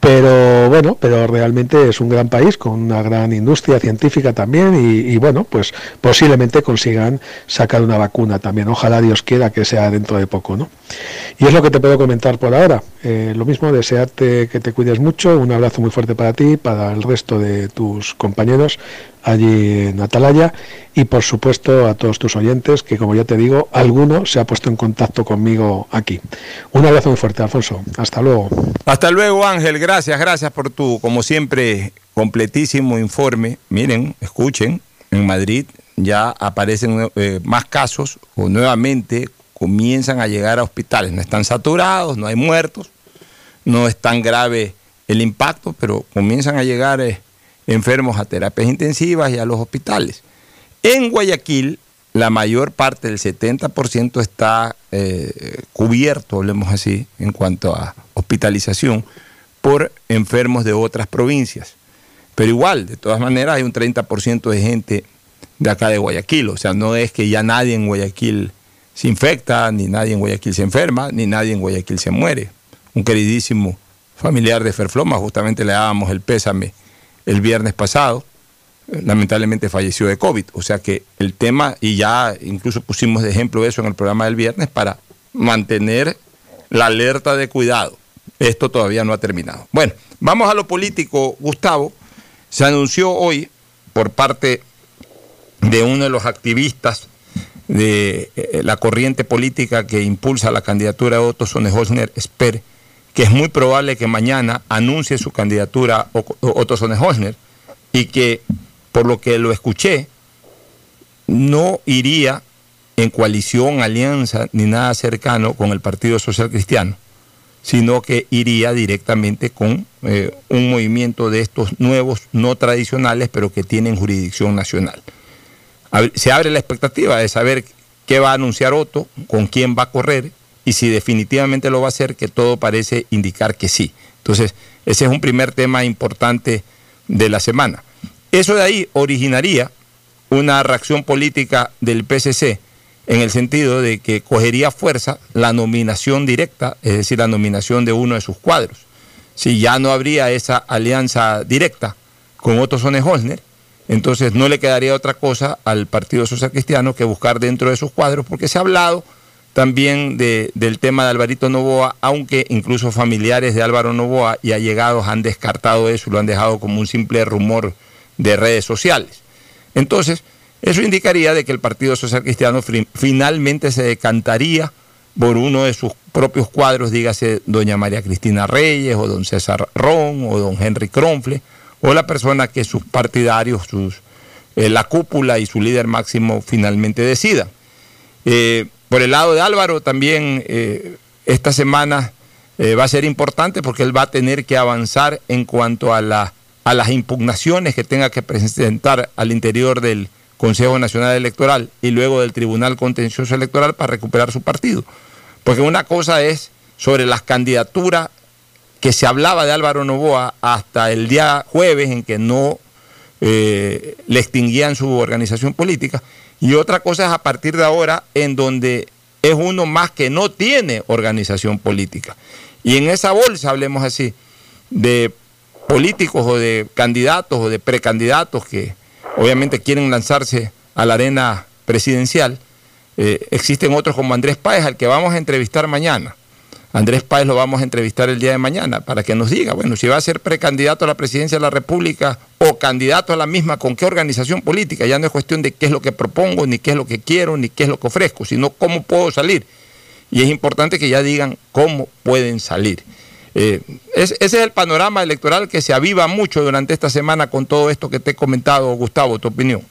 pero bueno, pero realmente es un gran país con una gran industria científica también y, bueno, pues posiblemente consigan sacar una vacuna también. Ojalá Dios quiera que sea dentro de poco, ¿no? Y es lo que te puedo comentar por ahora. Eh, lo mismo, desearte que te cuides mucho, un abrazo muy fuerte para ti, para el resto de tus compañeros allí en Atalaya y por supuesto a todos tus oyentes que como ya te digo, alguno se ha puesto en contacto conmigo aquí. Un abrazo muy fuerte, Alfonso. Hasta luego. Hasta luego, Ángel. Gracias, gracias por tu, como siempre, completísimo informe. Miren, escuchen, en Madrid ya aparecen eh, más casos o nuevamente comienzan a llegar a hospitales. No están saturados, no hay muertos, no es tan grave el impacto, pero comienzan a llegar... Eh, enfermos a terapias intensivas y a los hospitales. En Guayaquil, la mayor parte del 70% está eh, cubierto, hablemos así, en cuanto a hospitalización, por enfermos de otras provincias. Pero igual, de todas maneras, hay un 30% de gente de acá de Guayaquil. O sea, no es que ya nadie en Guayaquil se infecta, ni nadie en Guayaquil se enferma, ni nadie en Guayaquil se muere. Un queridísimo familiar de Ferfloma, justamente le dábamos el pésame el viernes pasado. Lamentablemente falleció de COVID. O sea que el tema, y ya incluso pusimos de ejemplo eso en el programa del viernes, para mantener la alerta de cuidado. Esto todavía no ha terminado. Bueno, vamos a lo político, Gustavo. Se anunció hoy por parte de uno de los activistas de eh, la corriente política que impulsa la candidatura de Otto Sonnenholzner, Sper, que es muy probable que mañana anuncie su candidatura Otto Sonnenholzner y que, por lo que lo escuché, no iría en coalición, alianza ni nada cercano con el Partido Social Cristiano, sino que iría directamente con eh, un movimiento de estos nuevos, no tradicionales, pero que tienen jurisdicción nacional. Se abre la expectativa de saber qué va a anunciar Otto, con quién va a correr y si definitivamente lo va a hacer, que todo parece indicar que sí. Entonces, ese es un primer tema importante de la semana. Eso de ahí originaría una reacción política del PCC en el sentido de que cogería fuerza la nominación directa, es decir, la nominación de uno de sus cuadros. Si ya no habría esa alianza directa con Otto Sonne-Holzner, entonces no le quedaría otra cosa al Partido Social Cristiano que buscar dentro de sus cuadros, porque se ha hablado también del tema de Alvarito Novoa, aunque incluso familiares de Álvaro Novoa y allegados han descartado eso lo han dejado como un simple rumor de redes sociales. Entonces, eso indicaría de que el Partido Social Cristiano finalmente se decantaría por uno de sus propios cuadros, dígase doña María Cristina Reyes o don César Ron o don Henry Cronfle, o la persona que sus partidarios, sus, eh, la cúpula y su líder máximo finalmente decidan. Eh, por el lado de Álvaro también eh, esta semana va a ser importante porque él va a tener que avanzar en cuanto a, a las impugnaciones que tenga que presentar al interior del Consejo Nacional Electoral y luego del Tribunal Contencioso Electoral para recuperar su partido. Porque una cosa es sobre las candidaturas que se hablaba de Álvaro Novoa hasta el día jueves en que no eh, le extinguían su organización política, y otra cosa es a partir de ahora en donde es uno más que no tiene organización política. Y en esa bolsa, hablemos así, de políticos o de candidatos o de precandidatos que obviamente quieren lanzarse a la arena presidencial. Eh, existen otros como Andrés Páez, al que vamos a entrevistar mañana. Andrés Páez lo vamos a entrevistar el día de mañana para que nos diga, bueno, si va a ser precandidato a la presidencia de la República o candidato a la misma, ¿con qué organización política? Ya no es cuestión de qué es lo que propongo, ni qué es lo que quiero, ni qué es lo que ofrezco, sino cómo puedo salir. Y es importante que ya digan cómo pueden salir. Eh, ese es el panorama electoral que se aviva mucho durante esta semana con todo esto que te he comentado, Gustavo, tu opinión.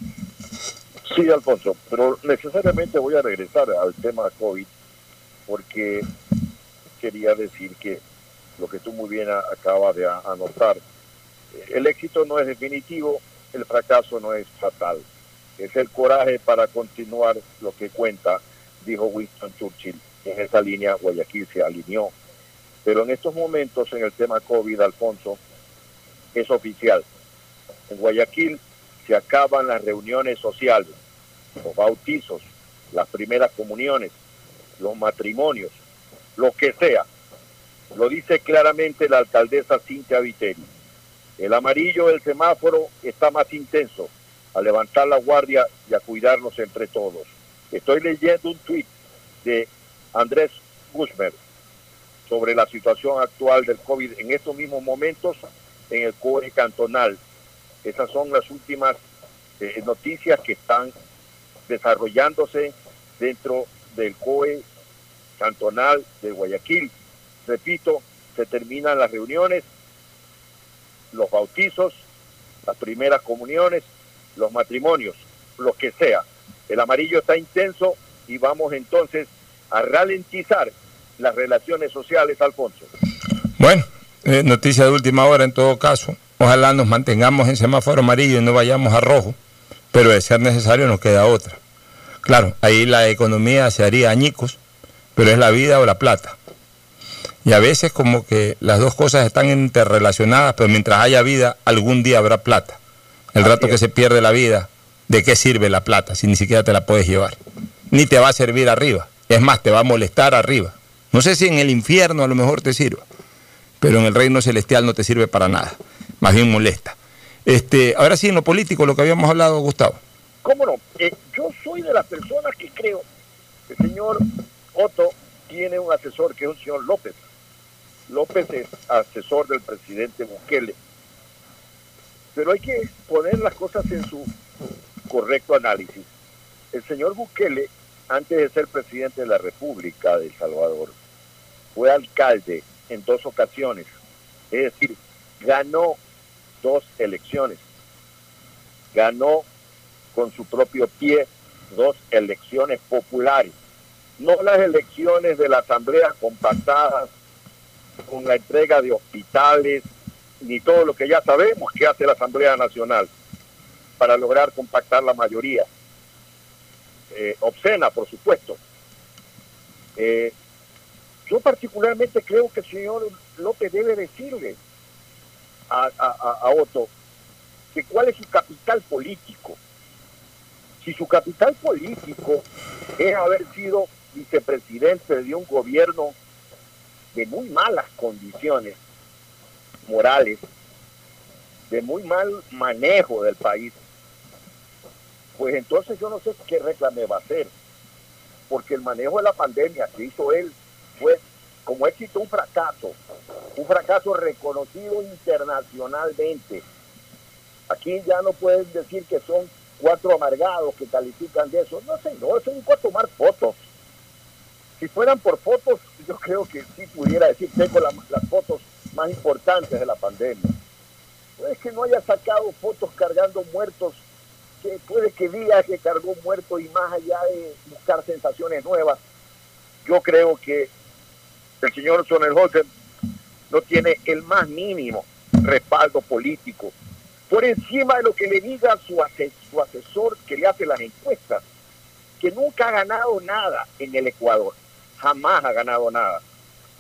Sí, Alfonso, pero necesariamente voy a regresar al tema COVID porque quería decir que lo que tú muy bien acabas de anotar, el éxito no es definitivo, el fracaso no es fatal. Es el coraje para continuar lo que cuenta, dijo Winston Churchill. En esa línea Guayaquil se alineó pero en estos momentos, en el tema COVID, Alfonso, es oficial. En Guayaquil se acaban las reuniones sociales, los bautizos, las primeras comuniones, los matrimonios, lo que sea. Lo dice claramente la alcaldesa Cintia Viteri. El amarillo del semáforo está más intenso, a levantar la guardia y a cuidarnos entre todos. Estoy leyendo un tuit de Andrés Guzmán, sobre la situación actual del COVID en estos mismos momentos en el COE cantonal. Esas son las últimas eh, noticias que están desarrollándose dentro del COE cantonal de Guayaquil. Repito, se terminan las reuniones, los bautizos, las primeras comuniones, los matrimonios, lo que sea. El amarillo está intenso y vamos entonces a ralentizar las relaciones sociales, Alfonso. Bueno, eh, noticia de última hora en todo caso. Ojalá nos mantengamos en semáforo amarillo y no vayamos a rojo, pero de ser necesario nos queda otra. Claro, ahí la economía se haría añicos, pero es la vida o la plata. Y a veces como que las dos cosas están interrelacionadas, pero mientras haya vida, algún día habrá plata. El rato que se pierde la vida, ¿de qué sirve la plata si ni siquiera te la puedes llevar? Ni te va a servir arriba. Es más, te va a molestar arriba. No sé si en el infierno a lo mejor te sirva, pero en el reino celestial no te sirve para nada, más bien molesta. Este, ahora sí, en lo político, lo que habíamos hablado, Gustavo. ¿Cómo no? Eh, yo soy de las personas que creo que el señor Otto tiene un asesor que es un señor López. López es asesor del presidente Bukele. Pero hay que poner las cosas en su correcto análisis. El señor Bukele, antes de ser presidente de la República de El Salvador, fue alcalde en dos ocasiones. Es decir, ganó dos elecciones. Ganó con su propio pie dos elecciones populares. No las elecciones de la Asamblea compactadas con la entrega de hospitales, ni todo lo que ya sabemos que hace la Asamblea Nacional para lograr compactar la mayoría. Eh, obscena, por supuesto. Eh, yo particularmente creo que el señor López debe decirle a, a, Otto que cuál es su capital político. Si su capital político es haber sido vicepresidente de un gobierno de muy malas condiciones morales, de muy mal manejo del país, pues entonces yo no sé qué reclame va a hacer, porque el manejo de la pandemia que hizo él fue como éxito un fracaso, un fracaso reconocido internacionalmente. Aquí ya no pueden decir que son cuatro amargados que califican de eso. No, señor, son cuatro tomar fotos. Si fueran por fotos, yo creo que sí pudiera decir, tengo las fotos más importantes de la pandemia. Es que no haya sacado fotos cargando muertos, que puede que diga que cargó muertos y más allá de buscar sensaciones nuevas, yo creo que el señor Sonnenholzer no tiene el más mínimo respaldo político. Por encima de lo que le diga su asesor que le hace las encuestas, que nunca ha ganado nada en el Ecuador, jamás ha ganado nada.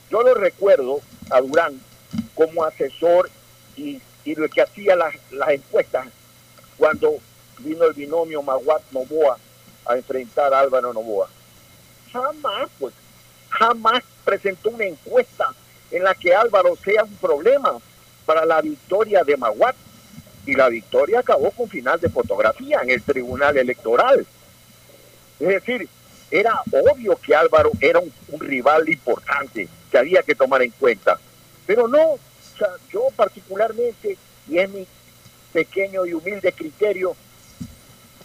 Yo lo recuerdo a Durán como asesor y, lo que hacía las, las encuestas cuando vino el binomio Maguat Novoa a enfrentar a Álvaro Novoa. Jamás, pues, jamás presentó una encuesta en la que Álvaro sea un problema para la victoria de Maguat. Y la victoria acabó con final de fotografía en el Tribunal Electoral. Es decir, era obvio que Álvaro era un, rival importante que había que tomar en cuenta. Pero no, o sea, yo particularmente, y es mi pequeño y humilde criterio,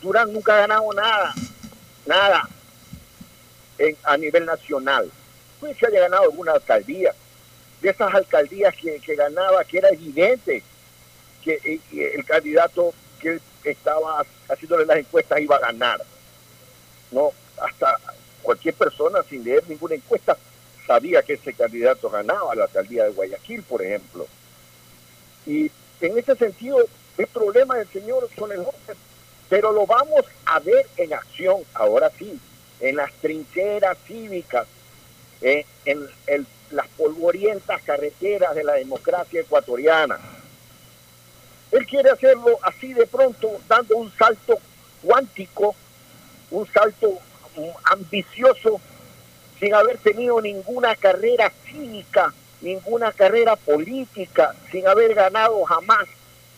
Durán nunca ha ganado nada, nada a nivel nacional pues se haya ganado alguna alcaldía. De esas alcaldías que, ganaba, que era evidente que eh, el candidato que estaba haciéndole las encuestas iba a ganar. No, hasta cualquier persona sin leer ninguna encuesta sabía que ese candidato ganaba la alcaldía de Guayaquil, por ejemplo. Y en ese sentido, el problema del señor son el pero lo vamos a ver en acción, ahora sí, en las trincheras cívicas eh, en las polvorientas carreteras de la democracia ecuatoriana. Él quiere hacerlo así de pronto, dando un salto cuántico, un salto ambicioso, sin haber tenido ninguna carrera cívica, ninguna carrera política, sin haber ganado jamás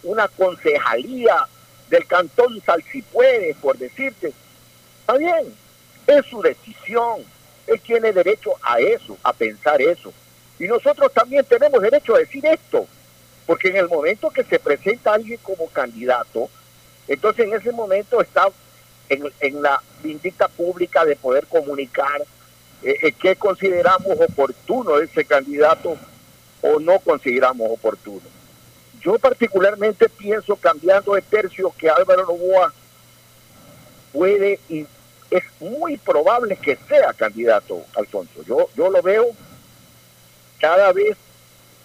una concejalía del cantón Salsipuedes, por decirte. Está bien, es su decisión, él tiene derecho a eso, a pensar eso. Y nosotros también tenemos derecho a decir esto, porque en el momento que se presenta alguien como candidato, entonces en ese momento está en, la vindicta pública de poder comunicar eh, eh, qué consideramos oportuno ese candidato o no consideramos oportuno. Yo particularmente pienso, cambiando de tercio, que Álvaro Novoa puede y es muy probable que sea candidato, Alfonso. Yo, yo lo veo cada vez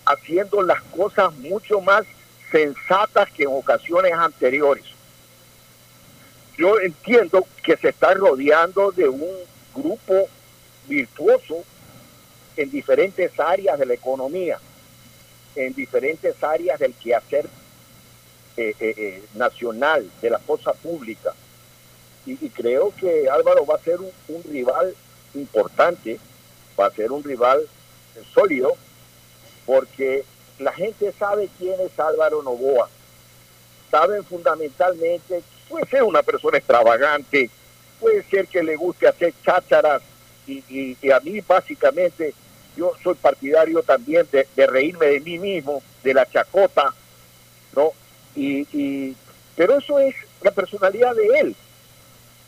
haciendo las cosas mucho más sensatas que en ocasiones anteriores. Yo entiendo que se está rodeando de un grupo virtuoso en diferentes áreas de la economía, en diferentes áreas del quehacer eh, eh, eh, nacional, de la cosa pública y, creo que Álvaro va a ser un, rival importante, va a ser un rival sólido, porque la gente sabe quién es Álvaro Novoa. Saben fundamentalmente, puede ser una persona extravagante, puede ser que le guste hacer chácharas, y, a mí básicamente yo soy partidario también de, reírme de mí mismo, de la chacota, ¿no? Y, pero eso es la personalidad de él.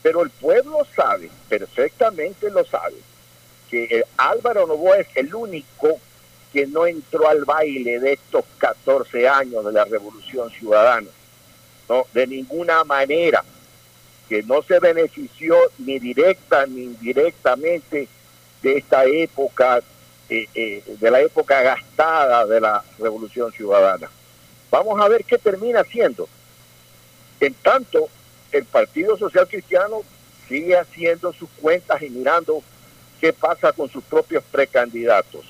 Pero el pueblo sabe, perfectamente lo sabe, que Álvaro Novoa es el único que no entró al baile de estos 14 años de la Revolución Ciudadana. No, de ninguna manera, que no se benefició ni directa ni indirectamente de esta época, eh, eh, de la época gastada de la Revolución Ciudadana. Vamos a ver qué termina haciendo. En tanto, el Partido Social Cristiano sigue haciendo sus cuentas y mirando qué pasa con sus propios precandidatos.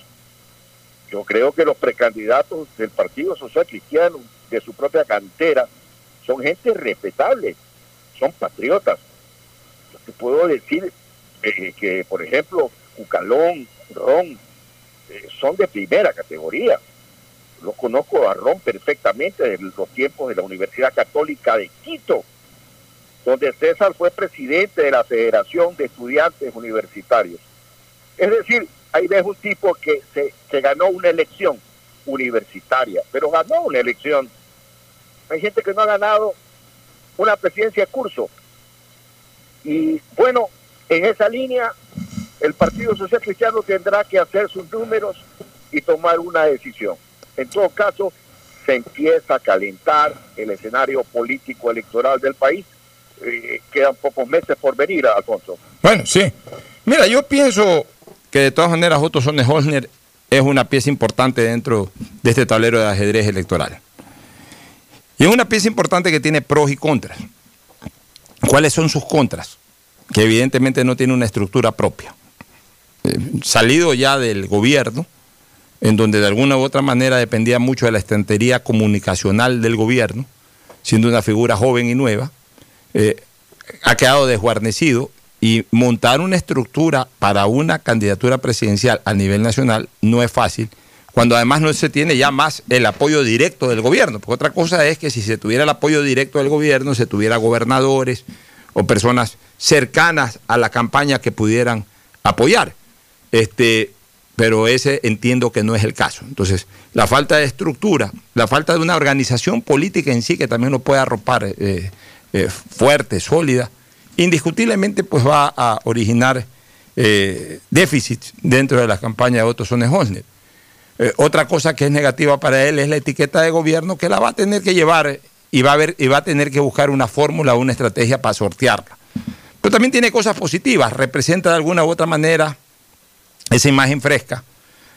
Yo creo que los precandidatos del Partido Social Cristiano, de su propia cantera, son gente respetable, son patriotas. Yo te puedo decir eh, que, por ejemplo, Cucalón, Ron, eh, son de primera categoría. Lo conozco a Ron perfectamente de los tiempos de la Universidad Católica de Quito, donde César fue presidente de la Federación de Estudiantes Universitarios. Es decir, ahí ves un tipo que se ganó una elección universitaria, pero ganó una elección. Hay gente que no ha ganado una presidencia de curso. Y bueno, en esa línea, el Partido Social Cristiano tendrá que hacer sus números y tomar una decisión. En todo caso, se empieza a calentar el escenario político electoral del país. Eh, quedan pocos meses por venir, Alfonso. Bueno, sí. Mira, yo pienso que de todas maneras Otto Sonnenholzner es una pieza importante dentro de este tablero de ajedrez electoral. Y es una pieza importante que tiene pros y contras. ¿Cuáles son sus contras? Que evidentemente no tiene una estructura propia. Eh, salido ya del gobierno, en donde de alguna u otra manera dependía mucho de la estantería comunicacional del gobierno, siendo una figura joven y nueva, eh, ha quedado desguarnecido y montar una estructura para una candidatura presidencial a nivel nacional no es fácil, cuando además no se tiene ya más el apoyo directo del gobierno. Porque otra cosa es que si se tuviera el apoyo directo del gobierno, se tuviera gobernadores o personas cercanas a la campaña que pudieran apoyar. Este, pero ese entiendo que no es el caso. Entonces, la falta de estructura, la falta de una organización política en sí que también lo pueda arropar eh, eh, fuerte, sólida, indiscutiblemente pues va a originar eh, déficits dentro de la campaña de Otto Sonne eh, otra cosa que es negativa para él es la etiqueta de gobierno que la va a tener que llevar y va a, ver, y va a tener que buscar una fórmula una estrategia para sortearla. Pero también tiene cosas positivas, representa de alguna u otra manera esa imagen fresca.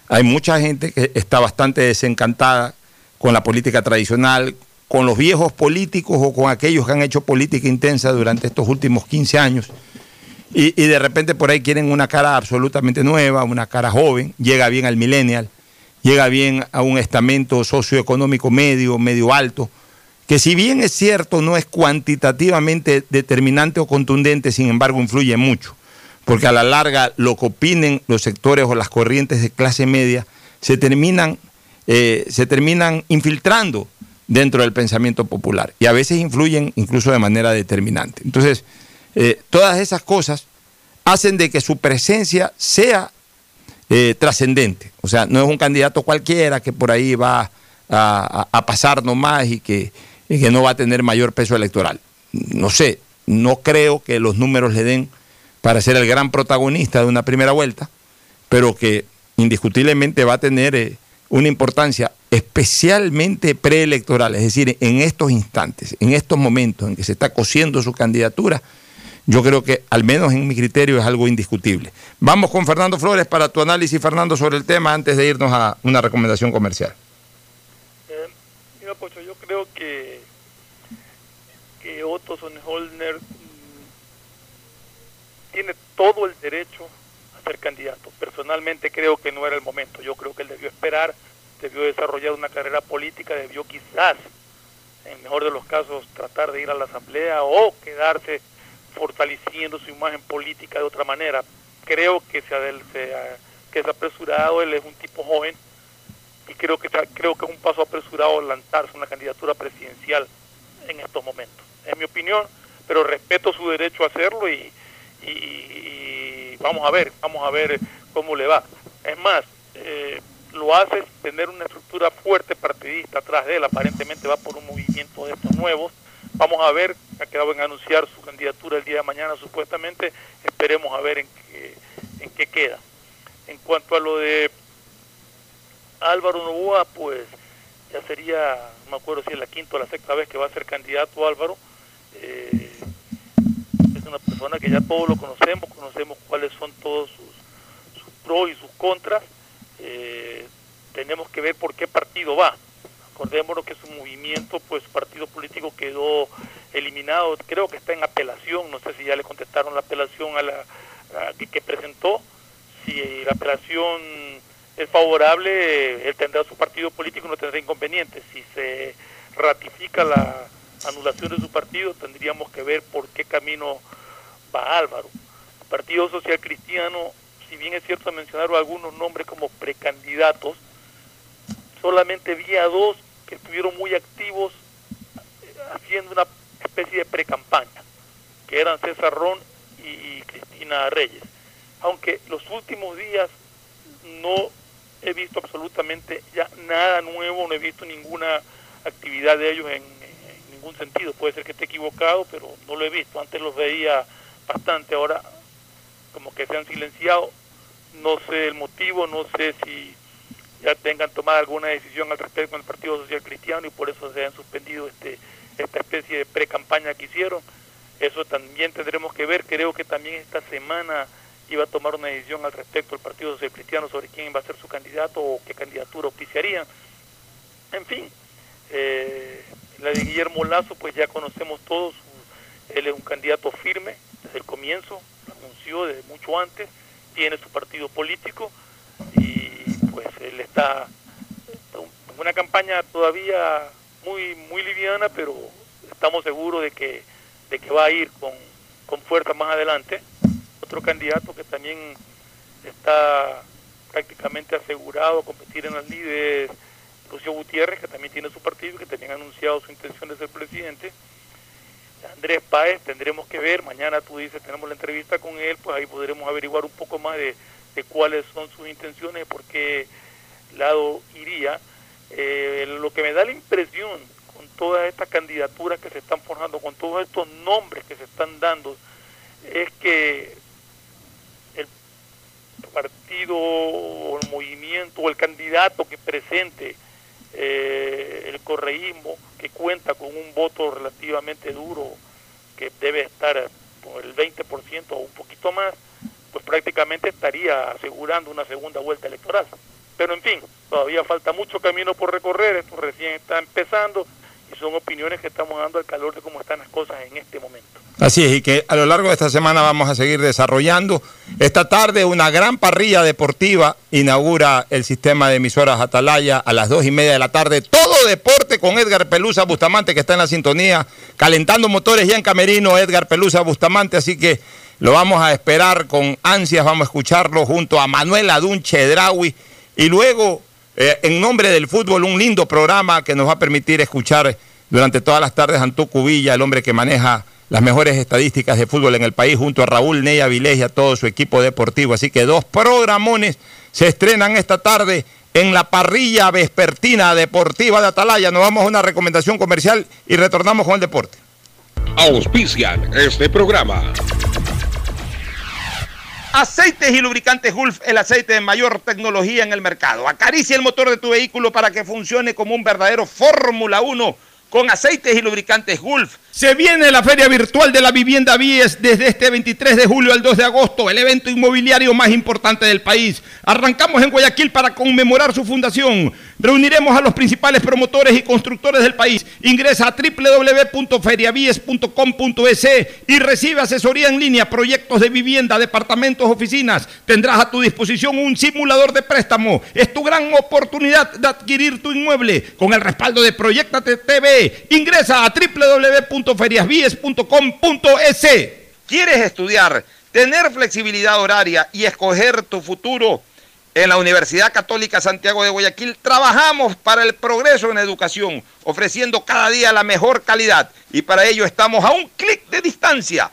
Hay mucha gente que está bastante desencantada con la política tradicional, con los viejos políticos o con aquellos que han hecho política intensa durante estos últimos 15 años. Y, de repente por ahí quieren una cara absolutamente nueva, una cara joven, llega bien al millennial, llega bien a un estamento socioeconómico medio, medio alto, que si bien es cierto no es cuantitativamente determinante o contundente, sin embargo influye mucho, porque a la larga lo que opinen los sectores o las corrientes de clase media se terminan, eh, se terminan infiltrando dentro del pensamiento popular y a veces influyen incluso de manera determinante. Entonces, eh, todas esas cosas hacen de que su presencia sea eh, trascendente. O sea, no es un candidato cualquiera que por ahí va a, pasar nomás y que, y que no va a tener mayor peso electoral. No sé, no creo que los números le den para ser el gran protagonista de una primera vuelta, pero que indiscutiblemente va a tener eh, una importancia especialmente preelectoral, es decir, en estos instantes, en estos momentos en que se está cosiendo su candidatura, yo creo que al menos en mi criterio es algo indiscutible. Vamos con Fernando Flores para tu análisis, Fernando, sobre el tema antes de irnos a una recomendación comercial. Eh, mira, Pocho, yo creo que, que Otto Sonnenholner mm, tiene todo el derecho a ser candidato. Personalmente creo que no era el momento. Yo creo que él debió esperar debió desarrollar una carrera política, debió quizás, en mejor de los casos, tratar de ir a la asamblea o quedarse fortaleciendo su imagen política de otra manera. Creo que se, ha, que es apresurado, él es un tipo joven y creo que creo que es un paso apresurado lanzarse una candidatura presidencial en estos momentos. Es mi opinión, pero respeto su derecho a hacerlo y, y, vamos a ver, vamos a ver cómo le va. Es más, eh, lo hace tener una estructura fuerte partidista atrás de él, aparentemente va por un movimiento de estos nuevos, vamos a ver, acabo de anunciar su candidatura el día de mañana supuestamente, esperemos a ver en qué, en qué queda. En cuanto a lo de Álvaro Novoa, pues ya sería, no me acuerdo si es la quinta o la sexta vez que va a ser candidato Álvaro. Eh, es una persona que ya todos lo conocemos, conocemos cuáles son todos sus, sus pros y sus contras. Eh, tenemos que ver por qué partido va. Acordémonos que su movimiento, pues partido político quedó eliminado, creo que está en apelación, no sé si ya le contestaron la apelación a la que, presentó, si la apelación es favorable, él tendrá su partido político no tendrá inconvenientes. Si se ratifica la anulación de su partido, tendríamos que ver por qué camino va Álvaro. Partido Social Cristiano, si bien es cierto mencionaron algunos nombres como precandidatos, solamente vi a dos que estuvieron muy activos eh, haciendo una especie de pre-campaña, que eran César Ron y Cristina Reyes. Aunque los últimos días no he visto absolutamente ya nada nuevo, no he visto ninguna actividad de ellos en, en, ningún sentido. Puede ser que esté equivocado, pero no lo he visto. Antes los veía bastante, ahora como que se han silenciado. No sé el motivo, no sé si ya tengan tomado alguna decisión al respecto con el Partido Social Cristiano y por eso se han suspendido este esta especie de pre-campaña que hicieron. Eso también tendremos que ver. Creo que también esta semana iba a tomar una decisión al respecto el Partido Social Cristiano sobre quién va a ser su candidato o qué candidatura oficiaría. En fin, eh, la de Guillermo Lazo, pues ya conocemos todos. Él es un candidato firme desde el comienzo, lo anunció desde mucho antes, tiene su partido político y pues él está en una campaña todavía muy muy liviana, pero estamos seguros de que de que va a ir con, con fuerza más adelante. Otro candidato que también está prácticamente asegurado a competir en las líderes, Lucio Gutiérrez, que también tiene su partido y que también ha anunciado su intención de ser presidente. Andrés Páez, tendremos que ver, mañana tú dices, tenemos la entrevista con él, pues ahí podremos averiguar un poco más de, de cuáles son sus intenciones, por qué lado iría. Eh, lo que me da la impresión con todas estas candidaturas que se están forjando, con todos estos nombres que se están dando, es que el partido o el movimiento o el candidato que presente eh, el correísmo, que cuenta con un voto relativamente duro, que debe estar por el 20% o un poquito más, pues prácticamente estaría asegurando una segunda vuelta electoral. Pero en fin, todavía falta mucho camino por recorrer, esto recién está empezando y son opiniones que estamos dando al calor de cómo están las cosas en este momento. Así es, y que a lo largo de esta semana vamos a seguir desarrollando. Esta tarde una gran parrilla deportiva inaugura el sistema de emisoras Atalaya a las dos y media de la tarde. Todo deporte con Edgar Pelusa Bustamante que está en la sintonía, calentando motores ya en Camerino, Edgar Pelusa Bustamante, así que lo vamos a esperar con ansias, vamos a escucharlo junto a Manuel Adunche Draui y luego, eh, en nombre del fútbol, un lindo programa que nos va a permitir escuchar durante todas las tardes a Antú Cubilla, el hombre que maneja las mejores estadísticas de fútbol en el país, junto a Raúl Neya Vilés y a todo su equipo deportivo. Así que dos programones se estrenan esta tarde en la parrilla vespertina deportiva de Atalaya. Nos vamos a una recomendación comercial y retornamos con el deporte. Auspician este programa. Aceites y lubricantes Gulf, el aceite de mayor tecnología en el mercado. Acaricia el motor de tu vehículo para que funcione como un verdadero Fórmula 1 con aceites y lubricantes Gulf. Se viene la Feria Virtual de la Vivienda Vies desde este 23 de julio al 2 de agosto, el evento inmobiliario más importante del país. Arrancamos en Guayaquil para conmemorar su fundación. Reuniremos a los principales promotores y constructores del país. Ingresa a www.feriavies.com.es y recibe asesoría en línea, proyectos de vivienda, departamentos, oficinas. Tendrás a tu disposición un simulador de préstamo. Es tu gran oportunidad de adquirir tu inmueble con el respaldo de Proyectate TV. Ingresa a www.feriasvies.com.es. ¿Quieres estudiar, tener flexibilidad horaria y escoger tu futuro? En la Universidad Católica Santiago de Guayaquil trabajamos para el progreso en educación, ofreciendo cada día la mejor calidad y para ello estamos a un clic de distancia.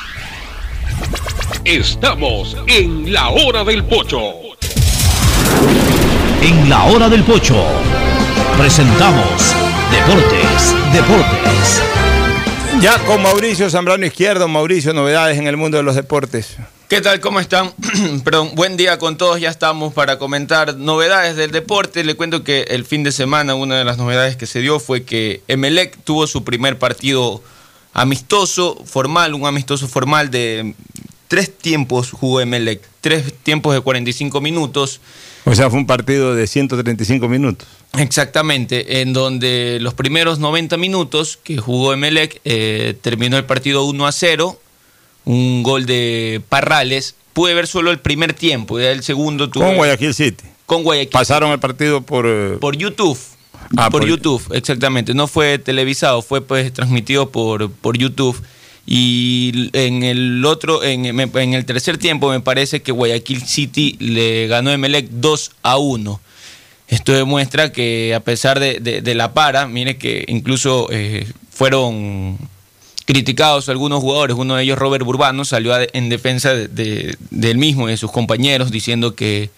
Estamos en la hora del pocho. En la hora del pocho presentamos Deportes, Deportes. Ya con Mauricio Zambrano Izquierdo, Mauricio, novedades en el mundo de los deportes. ¿Qué tal? ¿Cómo están? [CLEARS THROAT] Perdón, buen día con todos. Ya estamos para comentar novedades del deporte. Le cuento que el fin de semana una de las novedades que se dio fue que Emelec tuvo su primer partido amistoso, formal, un amistoso formal de tres tiempos jugó Emelec, tres tiempos de 45 minutos. O sea, fue un partido de 135 minutos. Exactamente, en donde los primeros 90 minutos que jugó Emelec eh, terminó el partido 1 a 0, un gol de Parrales. Pude ver solo el primer tiempo, ya el segundo tuvo. Con Guayaquil City. Con Guayaquil. Pasaron el partido por. Eh, por YouTube. Ah, por, YouTube, exactamente. No fue televisado, fue pues transmitido por, por YouTube. Y en el otro, en, en, el tercer tiempo, me parece que Guayaquil City le ganó a Emelec 2 a 1. Esto demuestra que a pesar de, la para, mire que incluso eh, fueron criticados algunos jugadores, uno de ellos Robert Burbano salió en defensa de, del mismo y de sus compañeros diciendo que,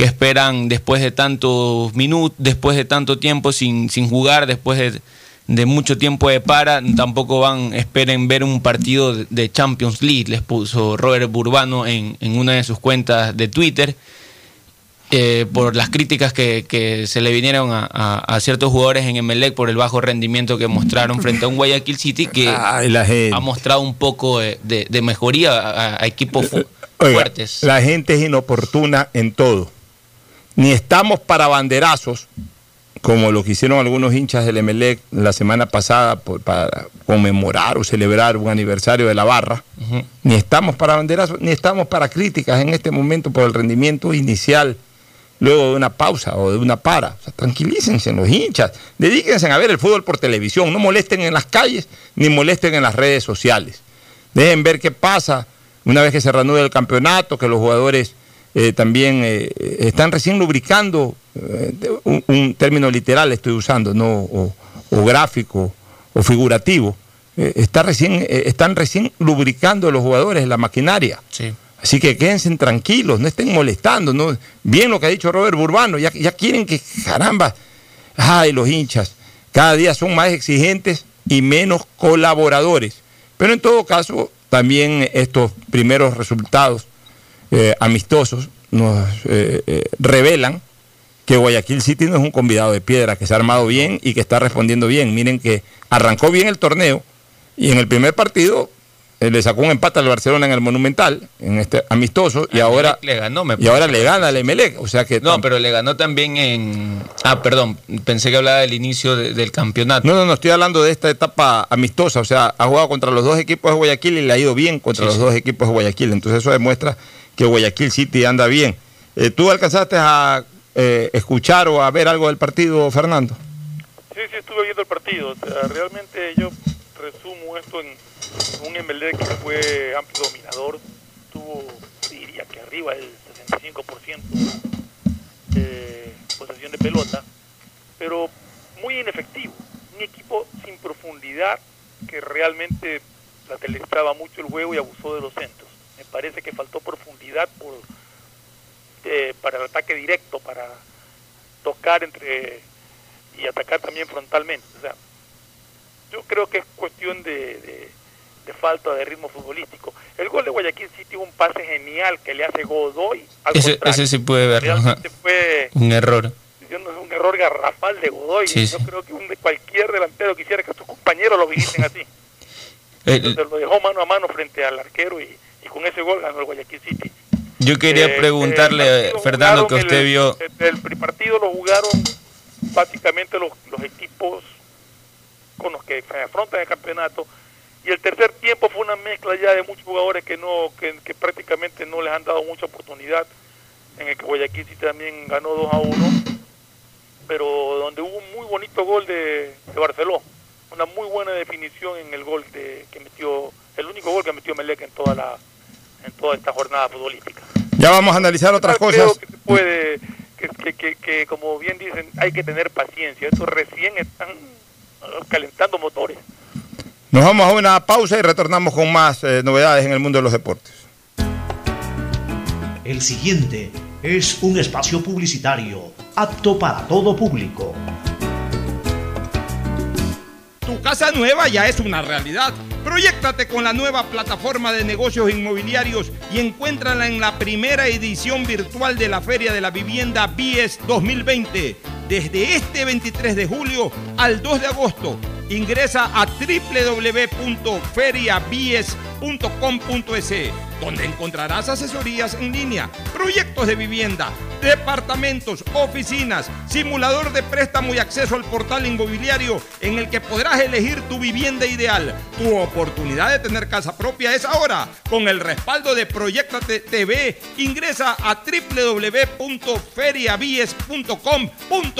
que esperan después de tantos minutos, después de tanto tiempo sin, sin jugar, después de de mucho tiempo de para, tampoco van, esperen ver un partido de Champions League, les puso Robert Burbano en, una de sus cuentas de Twitter, eh, por las críticas que, se le vinieron a, ciertos jugadores en Emelec por el bajo rendimiento que mostraron frente a un Guayaquil City que [LAUGHS] ha mostrado un poco de, mejoría a, equipos fuertes. La gente es inoportuna en todo. Ni estamos para banderazos, como lo que hicieron algunos hinchas del Emelec la semana pasada para conmemorar o celebrar un aniversario de la barra. Ni estamos para banderas, ni estamos para críticas en este momento por el rendimiento inicial, luego de una pausa o de una para. tranquilícense los hinchas, dedíquense a ver el fútbol por televisión, no molesten en las calles ni molesten en las redes sociales. Dejen ver qué pasa una vez que se reanude el campeonato, que los jugadores eh, también eh, están recién lubricando, eh, un, término literal estoy usando, no o, gráfico o figurativo. está recién, están recién lubricando los jugadores la maquinaria. Así que quédense tranquilos, no estén molestando. ¿no? Bien lo que ha dicho Robert Burbano, ya, ya quieren que, caramba, ay, los hinchas, cada día son más exigentes y menos colaboradores. Pero en todo caso, también estos primeros resultados eh, amistosos nos eh, eh, revelan que Guayaquil City no es un convidado de piedra, que se ha armado bien y que está respondiendo bien. Miren que arrancó bien el torneo y en el primer partido le sacó un empate al Barcelona en el Monumental, en este amistoso, y ahora, le ganó, y ahora le gana al Emelec. O sea que no, pero le ganó también en. Ah, perdón, pensé que hablaba del inicio del campeonato. No, no, no, estoy hablando de esta etapa amistosa. O sea, ha jugado contra los dos equipos de Guayaquil y le ha ido bien contra los dos equipos de Guayaquil. Entonces, eso demuestra que Guayaquil City anda bien. Eh, ¿Tú alcanzaste a eh, escuchar o a ver algo del partido, Fernando? Sí, sí, estuve viendo el partido. realmente yo resumo esto en un MLD que fue amplio dominador. Tuvo, diría que arriba del 65% de posesión de pelota, pero muy inefectivo. Un equipo sin profundidad que realmente la mucho el juego y abusó de los centros parece que faltó profundidad por, eh, para el ataque directo, para tocar entre y atacar también frontalmente. O sea, yo creo que es cuestión de, falta de ritmo futbolístico. El gol de Guayaquil City un pase genial que le hace Godoy. ese, ese sí puede ver. Realmente fue un error. un error garrafal de Godoy. Yo creo que un, cualquier delantero quisiera que sus compañeros lo viviesen [LAUGHS] así. Entonces lo dejó mano a mano frente al arquero y, con ese gol ganó el Guayaquil City. Yo quería eh, preguntarle, Fernando, que usted vio... El, el partido lo jugaron básicamente los, los equipos con los que se afrontan el campeonato. Y el tercer tiempo fue una mezcla ya de muchos jugadores que no que, que prácticamente no les han dado mucha oportunidad. En el que Guayaquil sí también ganó 2 a 1 pero donde hubo un muy bonito gol de, de Barceló. Una muy buena definición en el gol de, que metió el único gol que metió Melec en toda la en toda esta jornada futbolística. Ya vamos a analizar otras cosas. que se puede que, que, que, como bien dicen hay que tener paciencia. Estos recién están calentando motores. Nos vamos a una pausa y retornamos con más eh, novedades en el mundo de los deportes. El siguiente es un espacio publicitario apto para todo público. Tu casa nueva ya es una realidad. Proyectate con la nueva plataforma de negocios inmobiliarios y encuéntrala en la primera edición virtual de la Feria de la Vivienda BIES 2020, desde este 23 de julio al 2 de agosto Ingresa a www.feriabies.com.es, donde encontrarás asesorías en línea, proyectos de vivienda, departamentos, oficinas, simulador de préstamo y acceso al portal inmobiliario en el que podrás elegir tu vivienda ideal. Tu oportunidad de tener casa propia es ahora. Con el respaldo de Proyectate TV, ingresa a www.feriabies.com.es.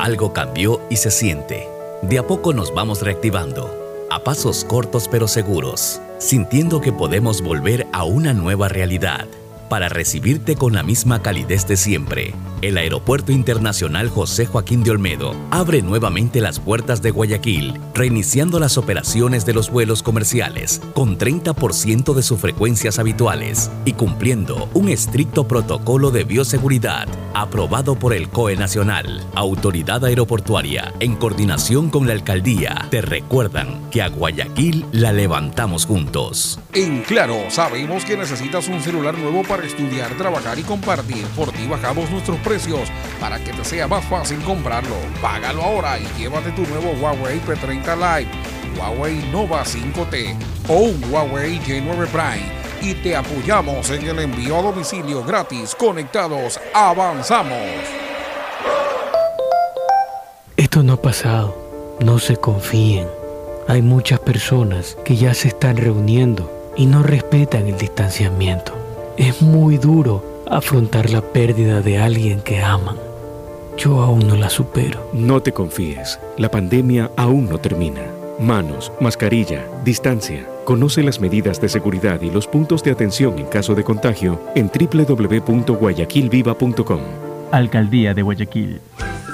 Algo cambió y se siente. De a poco nos vamos reactivando, a pasos cortos pero seguros, sintiendo que podemos volver a una nueva realidad para recibirte con la misma calidez de siempre. El Aeropuerto Internacional José Joaquín de Olmedo abre nuevamente las puertas de Guayaquil, reiniciando las operaciones de los vuelos comerciales con 30% de sus frecuencias habituales y cumpliendo un estricto protocolo de bioseguridad aprobado por el COE Nacional. Autoridad Aeroportuaria, en coordinación con la Alcaldía, te recuerdan que a Guayaquil la levantamos juntos. En Claro, sabemos que necesitas un celular nuevo para estudiar, trabajar y compartir. Por ti bajamos nuestros precios para que te sea más fácil comprarlo. Págalo ahora y llévate tu nuevo Huawei P30 Lite, Huawei Nova 5T o un Huawei J9 Prime y te apoyamos en el envío a domicilio gratis. Conectados, avanzamos. Esto no ha pasado, no se confíen. Hay muchas personas que ya se están reuniendo y no respetan el distanciamiento. Es muy duro afrontar la pérdida de alguien que aman. Yo aún no la supero. No te confíes, la pandemia aún no termina. Manos, mascarilla, distancia. Conoce las medidas de seguridad y los puntos de atención en caso de contagio en www.guayaquilviva.com. Alcaldía de Guayaquil.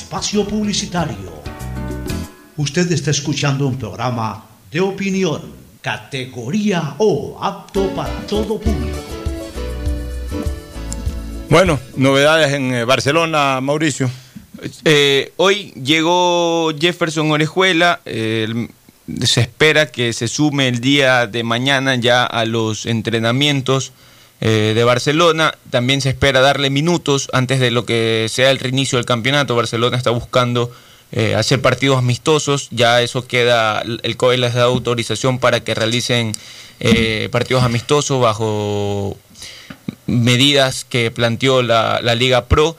espacio publicitario. Usted está escuchando un programa de opinión, categoría O, apto para todo público. Bueno, novedades en eh, Barcelona, Mauricio. Eh, hoy llegó Jefferson Orejuela. eh, se espera que se sume el día de mañana ya a los entrenamientos eh, de Barcelona. También se espera darle minutos antes de lo que sea el reinicio del campeonato. Barcelona está buscando eh, hacer partidos amistosos. Ya eso queda, el COE les da autorización para que realicen eh, partidos amistosos bajo medidas que planteó la, la Liga Pro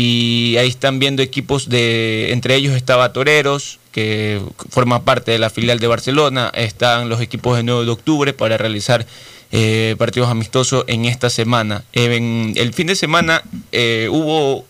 y ahí están viendo equipos de, entre ellos estaba Toreros, que forma parte de la filial de Barcelona, están los equipos de 9 de octubre para realizar eh, partidos amistosos en esta semana. En el fin de semana eh, hubo